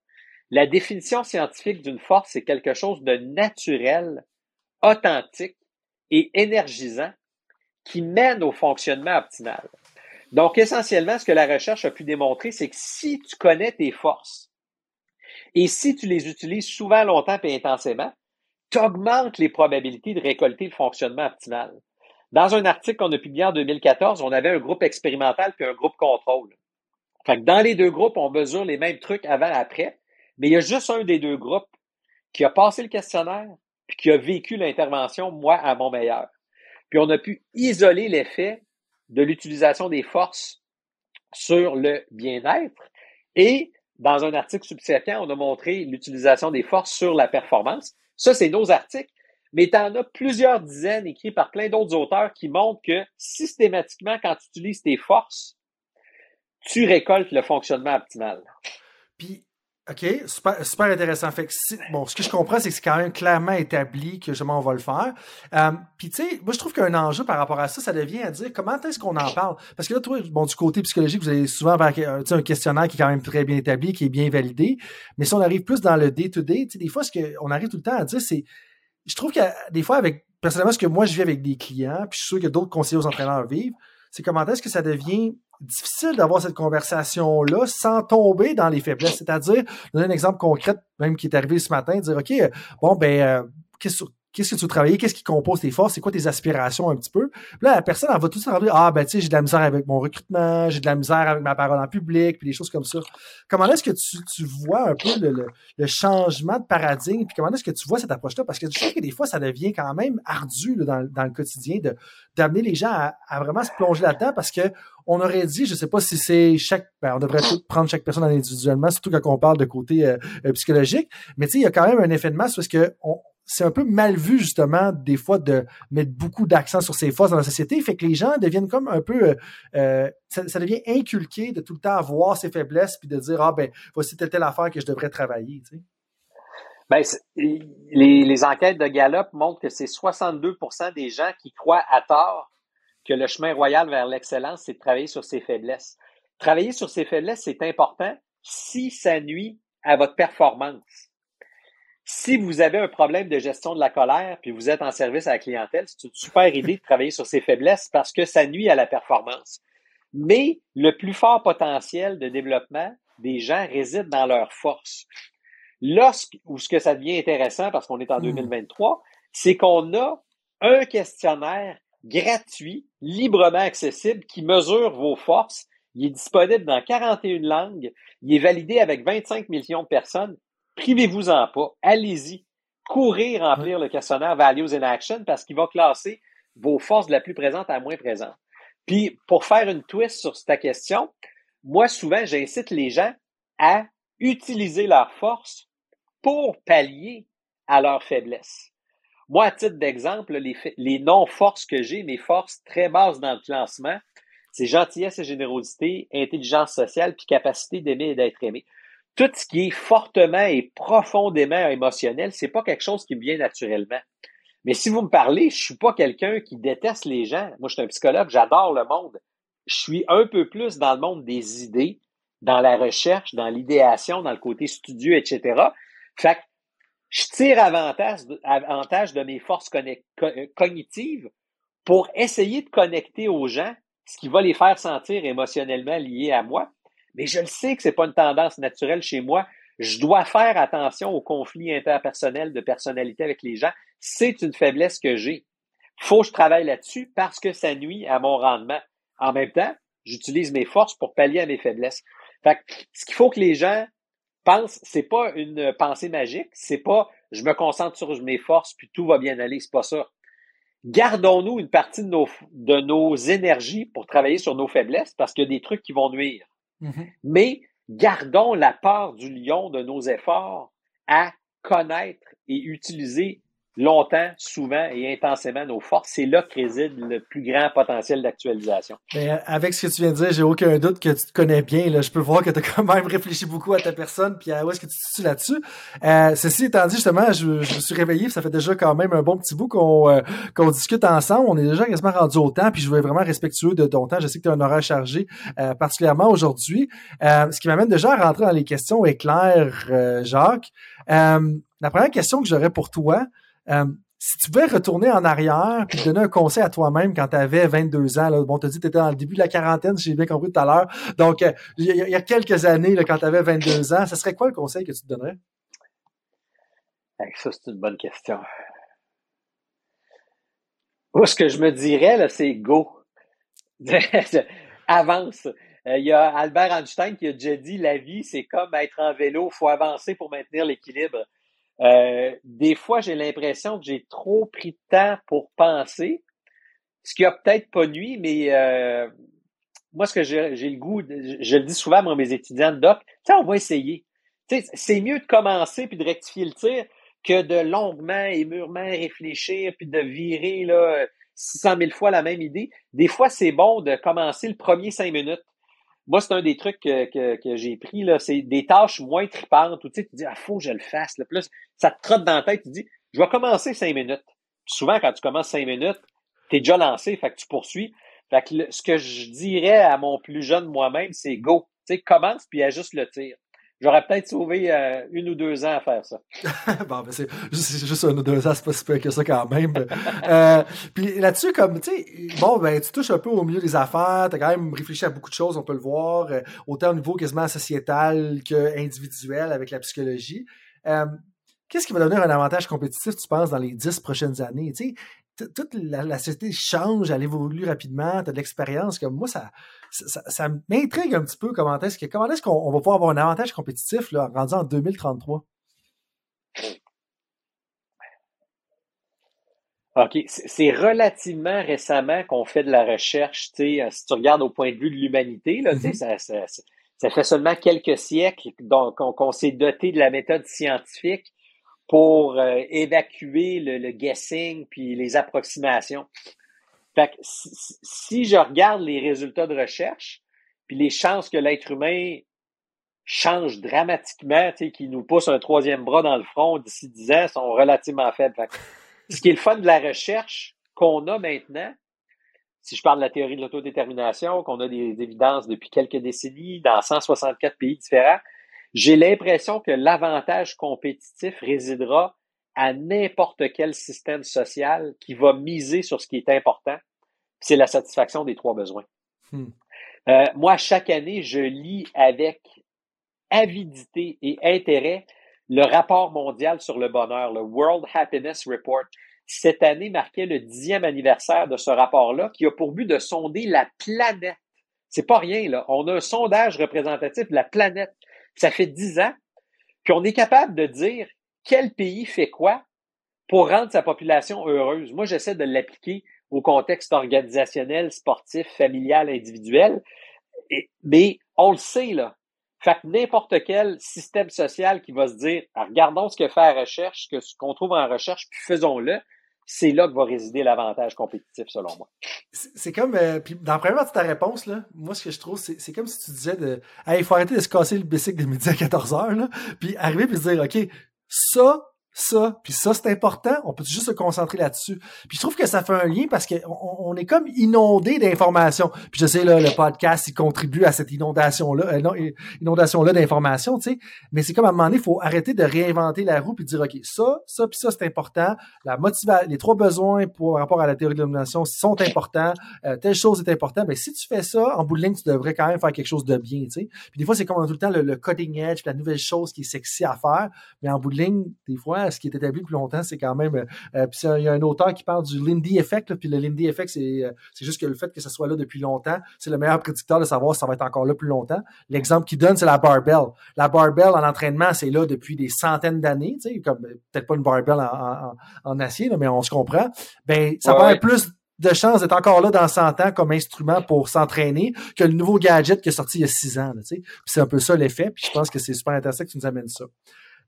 la définition scientifique d'une force, c'est quelque chose de naturel, authentique et énergisant qui mène au fonctionnement optimal. Donc, essentiellement, ce que la recherche a pu démontrer, c'est que si tu connais tes forces et si tu les utilises souvent, longtemps et intensément, tu augmentes les probabilités de récolter le fonctionnement optimal. Dans un article qu'on a publié en 2014, on avait un groupe expérimental puis un groupe contrôle. Fait que dans les deux groupes, on mesure les mêmes trucs avant et après, mais il y a juste un des deux groupes qui a passé le questionnaire puis qui a vécu l'intervention, moi, à mon meilleur. Puis on a pu isoler l'effet de l'utilisation des forces sur le bien-être et dans un article subséquent, on a montré l'utilisation des forces sur la performance. Ça, c'est nos articles mais tu en as plusieurs dizaines écrits par plein d'autres auteurs qui montrent que systématiquement, quand tu utilises tes forces, tu récoltes le fonctionnement optimal. Puis, OK, super, super intéressant. Fait que bon, ce que je comprends, c'est que c'est quand même clairement établi que justement on va le faire. Euh, puis, tu sais, moi, je trouve qu'un enjeu par rapport à ça, ça devient à dire comment est-ce qu'on en parle? Parce que là, toi, bon, du côté psychologique, vous avez souvent un questionnaire qui est quand même très bien établi, qui est bien validé. Mais si on arrive plus dans le day-to-day, tu sais, des fois, ce qu'on arrive tout le temps à dire, c'est je trouve que des fois, avec personnellement, ce que moi je vis avec des clients, puis je suis sûr que d'autres conseillers aux entraîneurs vivent, c'est comment est-ce que ça devient difficile d'avoir cette conversation-là sans tomber dans les faiblesses? C'est-à-dire, donner un exemple concret, même qui est arrivé ce matin, dire OK, bon, ben, euh, qu'est-ce qu'est-ce que tu veux travailler, qu'est-ce qui compose tes forces, c'est quoi tes aspirations un petit peu? là, la personne, elle va tout suite dire, ah, ben, tu sais, j'ai de la misère avec mon recrutement, j'ai de la misère avec ma parole en public, puis des choses comme ça. Comment est-ce que tu, tu, vois un peu le, le, changement de paradigme, puis comment est-ce que tu vois cette approche-là? Parce que je sais que des fois, ça devient quand même ardu là, dans, dans, le quotidien de d'amener les gens à, à, vraiment se plonger là-dedans parce que on aurait dit, je sais pas si c'est chaque, ben, on devrait tout prendre chaque personne individuellement, surtout quand on parle de côté euh, euh, psychologique, mais tu sais, il y a quand même un effet de masse parce que on, c'est un peu mal vu justement des fois de mettre beaucoup d'accent sur ses forces dans la société, fait que les gens deviennent comme un peu, euh, euh, ça, devient inculqué de tout le temps voir ses faiblesses puis de dire ah ben voici telle telle affaire que je devrais travailler. Tu. Ben, les, les enquêtes de Gallup montrent que c'est 62% des gens qui croient à tort que le chemin royal vers l'excellence, c'est de travailler sur ses faiblesses. Travailler sur ses faiblesses, c'est important si ça nuit à votre performance. Si vous avez un problème de gestion de la colère, puis vous êtes en service à la clientèle, c'est une super idée de travailler sur ses faiblesses parce que ça nuit à la performance. Mais le plus fort potentiel de développement des gens réside dans leurs forces. Lorsque, ou ce que ça devient intéressant parce qu'on est en 2023, hmm. c'est qu'on a un questionnaire gratuit, librement accessible, qui mesure vos forces. Il est disponible dans 41 langues. Il est validé avec 25 millions de personnes privez-vous-en pas. Allez-y. Courez remplir le questionnaire Values in Action parce qu'il va classer vos forces de la plus présente à la moins présente. Puis, pour faire une twist sur ta question, moi, souvent, j'incite les gens à utiliser leurs forces pour pallier à leurs faiblesses. Moi, à titre d'exemple, les, les non-forces que j'ai, mes forces très basses dans le classement, c'est gentillesse et générosité, intelligence sociale, puis capacité d'aimer et d'être aimé tout ce qui est fortement et profondément émotionnel, c'est pas quelque chose qui me vient naturellement. Mais si vous me parlez, je suis pas quelqu'un qui déteste les gens. Moi, je suis un psychologue, j'adore le monde. Je suis un peu plus dans le monde des idées, dans la recherche, dans l'idéation, dans le côté studieux, etc. Fait que je tire avantage, avantage de mes forces cognitives pour essayer de connecter aux gens ce qui va les faire sentir émotionnellement liés à moi mais je le sais que c'est pas une tendance naturelle chez moi. Je dois faire attention aux conflits interpersonnels de personnalité avec les gens. C'est une faiblesse que j'ai. Faut que je travaille là-dessus parce que ça nuit à mon rendement. En même temps, j'utilise mes forces pour pallier à mes faiblesses. Fait ce qu'il faut que les gens pensent, c'est pas une pensée magique, c'est pas je me concentre sur mes forces, puis tout va bien aller. C'est pas ça. Gardons-nous une partie de nos, de nos énergies pour travailler sur nos faiblesses parce qu'il y a des trucs qui vont nuire. Mm-hmm. Mais gardons la part du lion de nos efforts à connaître et utiliser longtemps, souvent et intensément nos forces. C'est là que réside le plus grand potentiel d'actualisation. Euh, avec ce que tu viens de dire, j'ai aucun doute que tu te connais bien. Là. Je peux voir que tu as quand même réfléchi beaucoup à ta personne, puis à où est-ce que tu te situes là-dessus. Euh, ceci étant dit, justement, je, me suis réveillé, ça fait déjà quand même un bon petit bout qu'on euh, discute ensemble. On est déjà quasiment rendu au temps, puis je veux vraiment respectueux de ton temps. Je sais que tu as un horaire chargé, particulièrement aujourd'hui. ce qui m'amène déjà à rentrer dans les questions éclair, Jacques. la première question que j'aurais pour toi, euh, si tu pouvais retourner en arrière et donner un conseil à toi-même quand tu avais 22 ans, là, bon, tu as dit que tu étais dans le début de la quarantaine, si j'ai bien compris tout à l'heure. Donc, euh, il y, a quelques années, quand tu avais 22 ans, ce serait quoi le conseil que tu te donnerais? Ça, c'est une bonne question. Moi, ce que je me dirais, c'est go. Avance. Euh, il y a Albert Einstein qui a déjà dit la vie, c'est comme être en vélo, il faut avancer pour maintenir l'équilibre. Euh, des fois, j'ai l'impression que j'ai trop pris de temps pour penser, ce qui a peut-être pas nuit, mais euh, moi, ce que j'ai le goût, je le dis souvent à mes étudiants de doc, tu on va essayer. C'est mieux de commencer puis de rectifier le tir que de longuement et mûrement réfléchir puis de virer là 600 000 fois la même idée. Des fois, c'est bon de commencer le premier cinq minutes. Moi, c'est un des trucs que, que, j'ai pris, là. C'est des tâches moins tripantes où tu sais, tu dis, ah, faut que je le fasse. Là. Plus, ça te trotte dans la tête, tu dis, je vais commencer cinq minutes. souvent, quand tu commences cinq minutes, tu es déjà lancé, fait que tu poursuis. Fait que ce que je dirais à mon plus jeune moi-même, c'est go. Tu sais, commence puis ajuste le tir. J'aurais peut-être sauvé euh, une ou deux ans à faire ça. bon, ben c'est juste, un ou deux ans, c'est pas si peu que ça quand même. euh, puis là-dessus, comme, tu sais, bon, ben, tu touches un peu au milieu des affaires, tu as quand même réfléchi à beaucoup de choses, on peut le voir, euh, autant au niveau quasiment sociétal qu'individuel avec la psychologie. Euh, qu'est-ce qui va donner un avantage compétitif, tu penses, dans les dix prochaines années? Tu sais, toute la, société change, elle évolue rapidement, tu as de l'expérience. Comme moi, ça, ça, m'intrigue un petit peu comment est-ce que comment est-ce qu'on va pouvoir avoir un avantage compétitif là, rendu en 2033. OK. C'est relativement récemment qu'on fait de la recherche. Euh, si tu regardes au point de vue de l'humanité, mm-hmm. ça, fait seulement quelques siècles qu'on s'est doté de la méthode scientifique pour euh, évacuer le, guessing puis les approximations. Fait que si, je regarde les résultats de recherche, puis les chances que l'être humain change dramatiquement, tu sais, qu'il nous pousse un troisième bras dans le front d'ici dix ans, sont relativement faibles. ce qui est le fun de la recherche qu'on a maintenant, si je parle de la théorie de l'autodétermination, qu'on a des évidences depuis quelques décennies dans 164 pays différents, j'ai l'impression que l'avantage compétitif résidera à n'importe quel système social qui va miser sur ce qui est important, c'est la satisfaction des trois besoins. Hmm. Euh, moi, chaque année, je lis avec avidité et intérêt le rapport mondial sur le bonheur, le World Happiness Report. Cette année marquait le dixième anniversaire de ce rapport-là qui a pour but de sonder la planète. C'est pas rien, là. On a un sondage représentatif de la planète ça fait dix ans, puis on est capable de dire quel pays fait quoi pour rendre sa population heureuse. Moi, j'essaie de l'appliquer au contexte organisationnel, sportif, familial, individuel. mais on le sait, là. Fait que n'importe quel système social qui va se dire, ah, regardons ce que fait la recherche, ce qu'on trouve en recherche, puis faisons-le, c'est là que va résider l'avantage compétitif, selon moi. C'est comme, euh, puis dans la première partie de ta réponse, là, moi, ce que je trouve, c'est comme si tu disais de, il faut arrêter de se casser le bicycle de midi à 14 heures, là, puis arriver puis se dire, OK, ça, ça, puis ça, c'est important. On peut juste se concentrer là-dessus. Puis je trouve que ça fait un lien parce qu'on on est comme inondé d'informations. Puis je sais, là, le podcast, il contribue à cette inondation-là, euh, non, inondation-là d'informations, tu sais. Mais c'est comme à un moment donné, il faut arrêter de réinventer la roue puis dire, OK, ça, ça, puis ça, c'est important. La motivation, les trois besoins pour rapport à la théorie de l'illumination sont importants. Euh, telle chose est importante. Mais si tu fais ça, en bout de ligne, tu devrais quand même faire quelque chose de bien, tu sais. Puis des fois, c'est comme tout le temps le, le cutting edge, la nouvelle chose qui est sexy à faire. Mais en bout de ligne, des fois, ce qui est établi depuis longtemps, c'est quand même. Euh, puis il y a un auteur qui parle du Lindy Effect, puis le Lindy Effect, c'est c'est juste que le fait que ça soit là depuis longtemps, c'est le meilleur prédicteur de savoir si ça va être encore là plus longtemps. L'exemple qu'il donne, c'est la barbell. La barbell en entraînement, c'est là depuis des centaines d'années, tu sais, comme peut-être pas une barbell en, en, acier, mais on se comprend. Ben, ça va être plus de chances d'être encore là dans 100 ans comme instrument pour s'entraîner que le nouveau gadget qui est sorti il y a 6 ans. c'est un peu ça l'effet. Puis je pense que c'est super intéressant que tu nous amènes ça.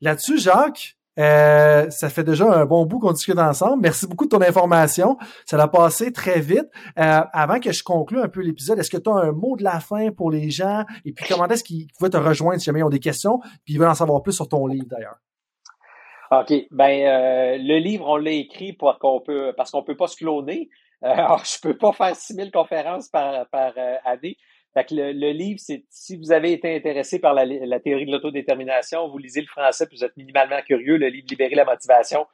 Là-dessus, Jacques, euh, ça fait déjà un bon bout qu'on discute ensemble. Merci beaucoup de ton information. Ça va passé très vite. Euh, avant que je conclue un peu l'épisode, est-ce que tu as un mot de la fin pour les gens? Et puis comment est-ce qu'ils pouvaient te rejoindre si jamais ils ont des questions? Puis ils veulent en savoir plus sur ton livre d'ailleurs. OK. Ben euh, le livre, on l'a écrit pour qu'on peut parce qu'on peut pas se cloner. Euh, alors, je peux pas faire 6000 conférences par, par euh, année. Fait que le, livre, c'est si vous avez été intéressé par la, la théorie de l'autodétermination, vous lisez le français, puis vous êtes minimalement curieux, le livre Libérer la motivation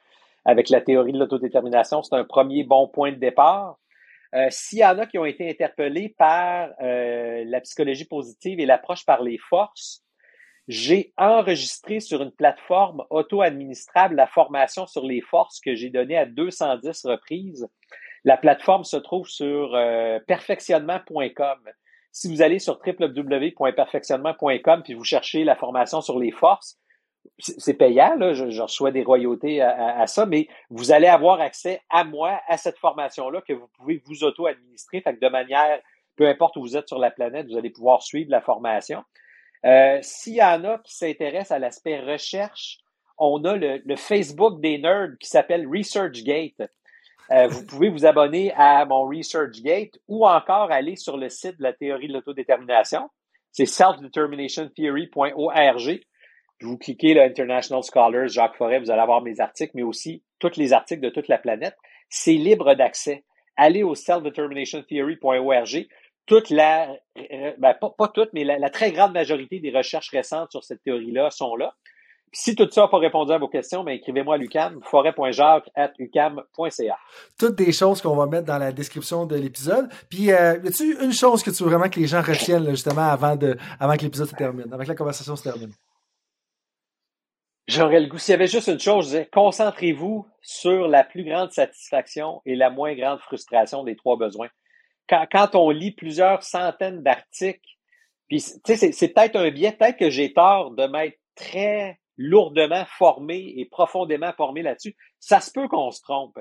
avec la théorie de l'autodétermination, c'est un premier bon point de départ. Euh, S'il y en a qui ont été interpellés par euh, la psychologie positive et l'approche par les forces, j'ai enregistré sur une plateforme auto-administrable la formation sur les forces que j'ai donnée à 210 reprises. La plateforme se trouve sur euh, perfectionnement.com. Si vous allez sur www.perfectionnement.com puis vous cherchez la formation sur les forces, c'est payant, là, je, reçois des royautés à, ça, mais vous allez avoir accès à moi, à cette formation-là que vous pouvez vous auto-administrer, fait que de manière, peu importe où vous êtes sur la planète, vous allez pouvoir suivre la formation. Euh, S'il y en a qui s'intéressent à l'aspect recherche, on a le, le, Facebook des nerds qui s'appelle ResearchGate. Euh, vous pouvez vous abonner à mon ResearchGate ou encore aller sur le site de la théorie de l'autodétermination. C'est selfdeterminationtheory.org. Vous cliquez le International Scholars, Jacques Forêt, vous allez avoir mes articles, mais aussi tous les articles de toute la planète. C'est libre d'accès. Allez au selfdeterminationtheory.org. Toute la, euh, ben, pas, pas toutes, mais la, très grande majorité des recherches récentes sur cette théorie-là sont là. Si tout ça n'a pas répondu à vos questions, ben écrivez-moi à lucam, forêt.jacques.ucam.ca. Toutes des choses qu'on va mettre dans la description de l'épisode. Puis, euh, y a-tu une chose que tu veux vraiment que les gens retiennent, justement, avant, de, avant que l'épisode se termine, avant que la conversation se termine? J'aurais le goût, s'il y avait juste une chose, je disais, concentrez-vous sur la plus grande satisfaction et la moins grande frustration des trois besoins. Quand, quand on lit plusieurs centaines d'articles, puis, tu sais, c'est peut-être un biais, peut-être que j'ai tort de m'être très lourdement formé et profondément formé là-dessus, ça se peut qu'on se trompe.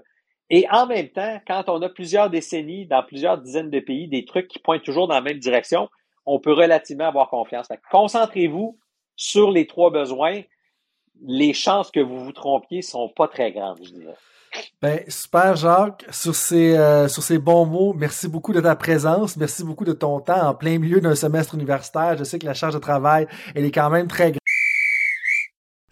Et en même temps, quand on a plusieurs décennies dans plusieurs dizaines de pays, des trucs qui pointent toujours dans la même direction, on peut relativement avoir confiance. Concentrez-vous sur les trois besoins. Les chances que vous vous trompiez sont pas très grandes, je dirais. Ben, super, Jacques. Sur ces, euh, sur ces bons mots, merci beaucoup de ta présence. Merci beaucoup de ton temps en plein milieu d'un semestre universitaire. Je sais que la charge de travail, elle est quand même très grande.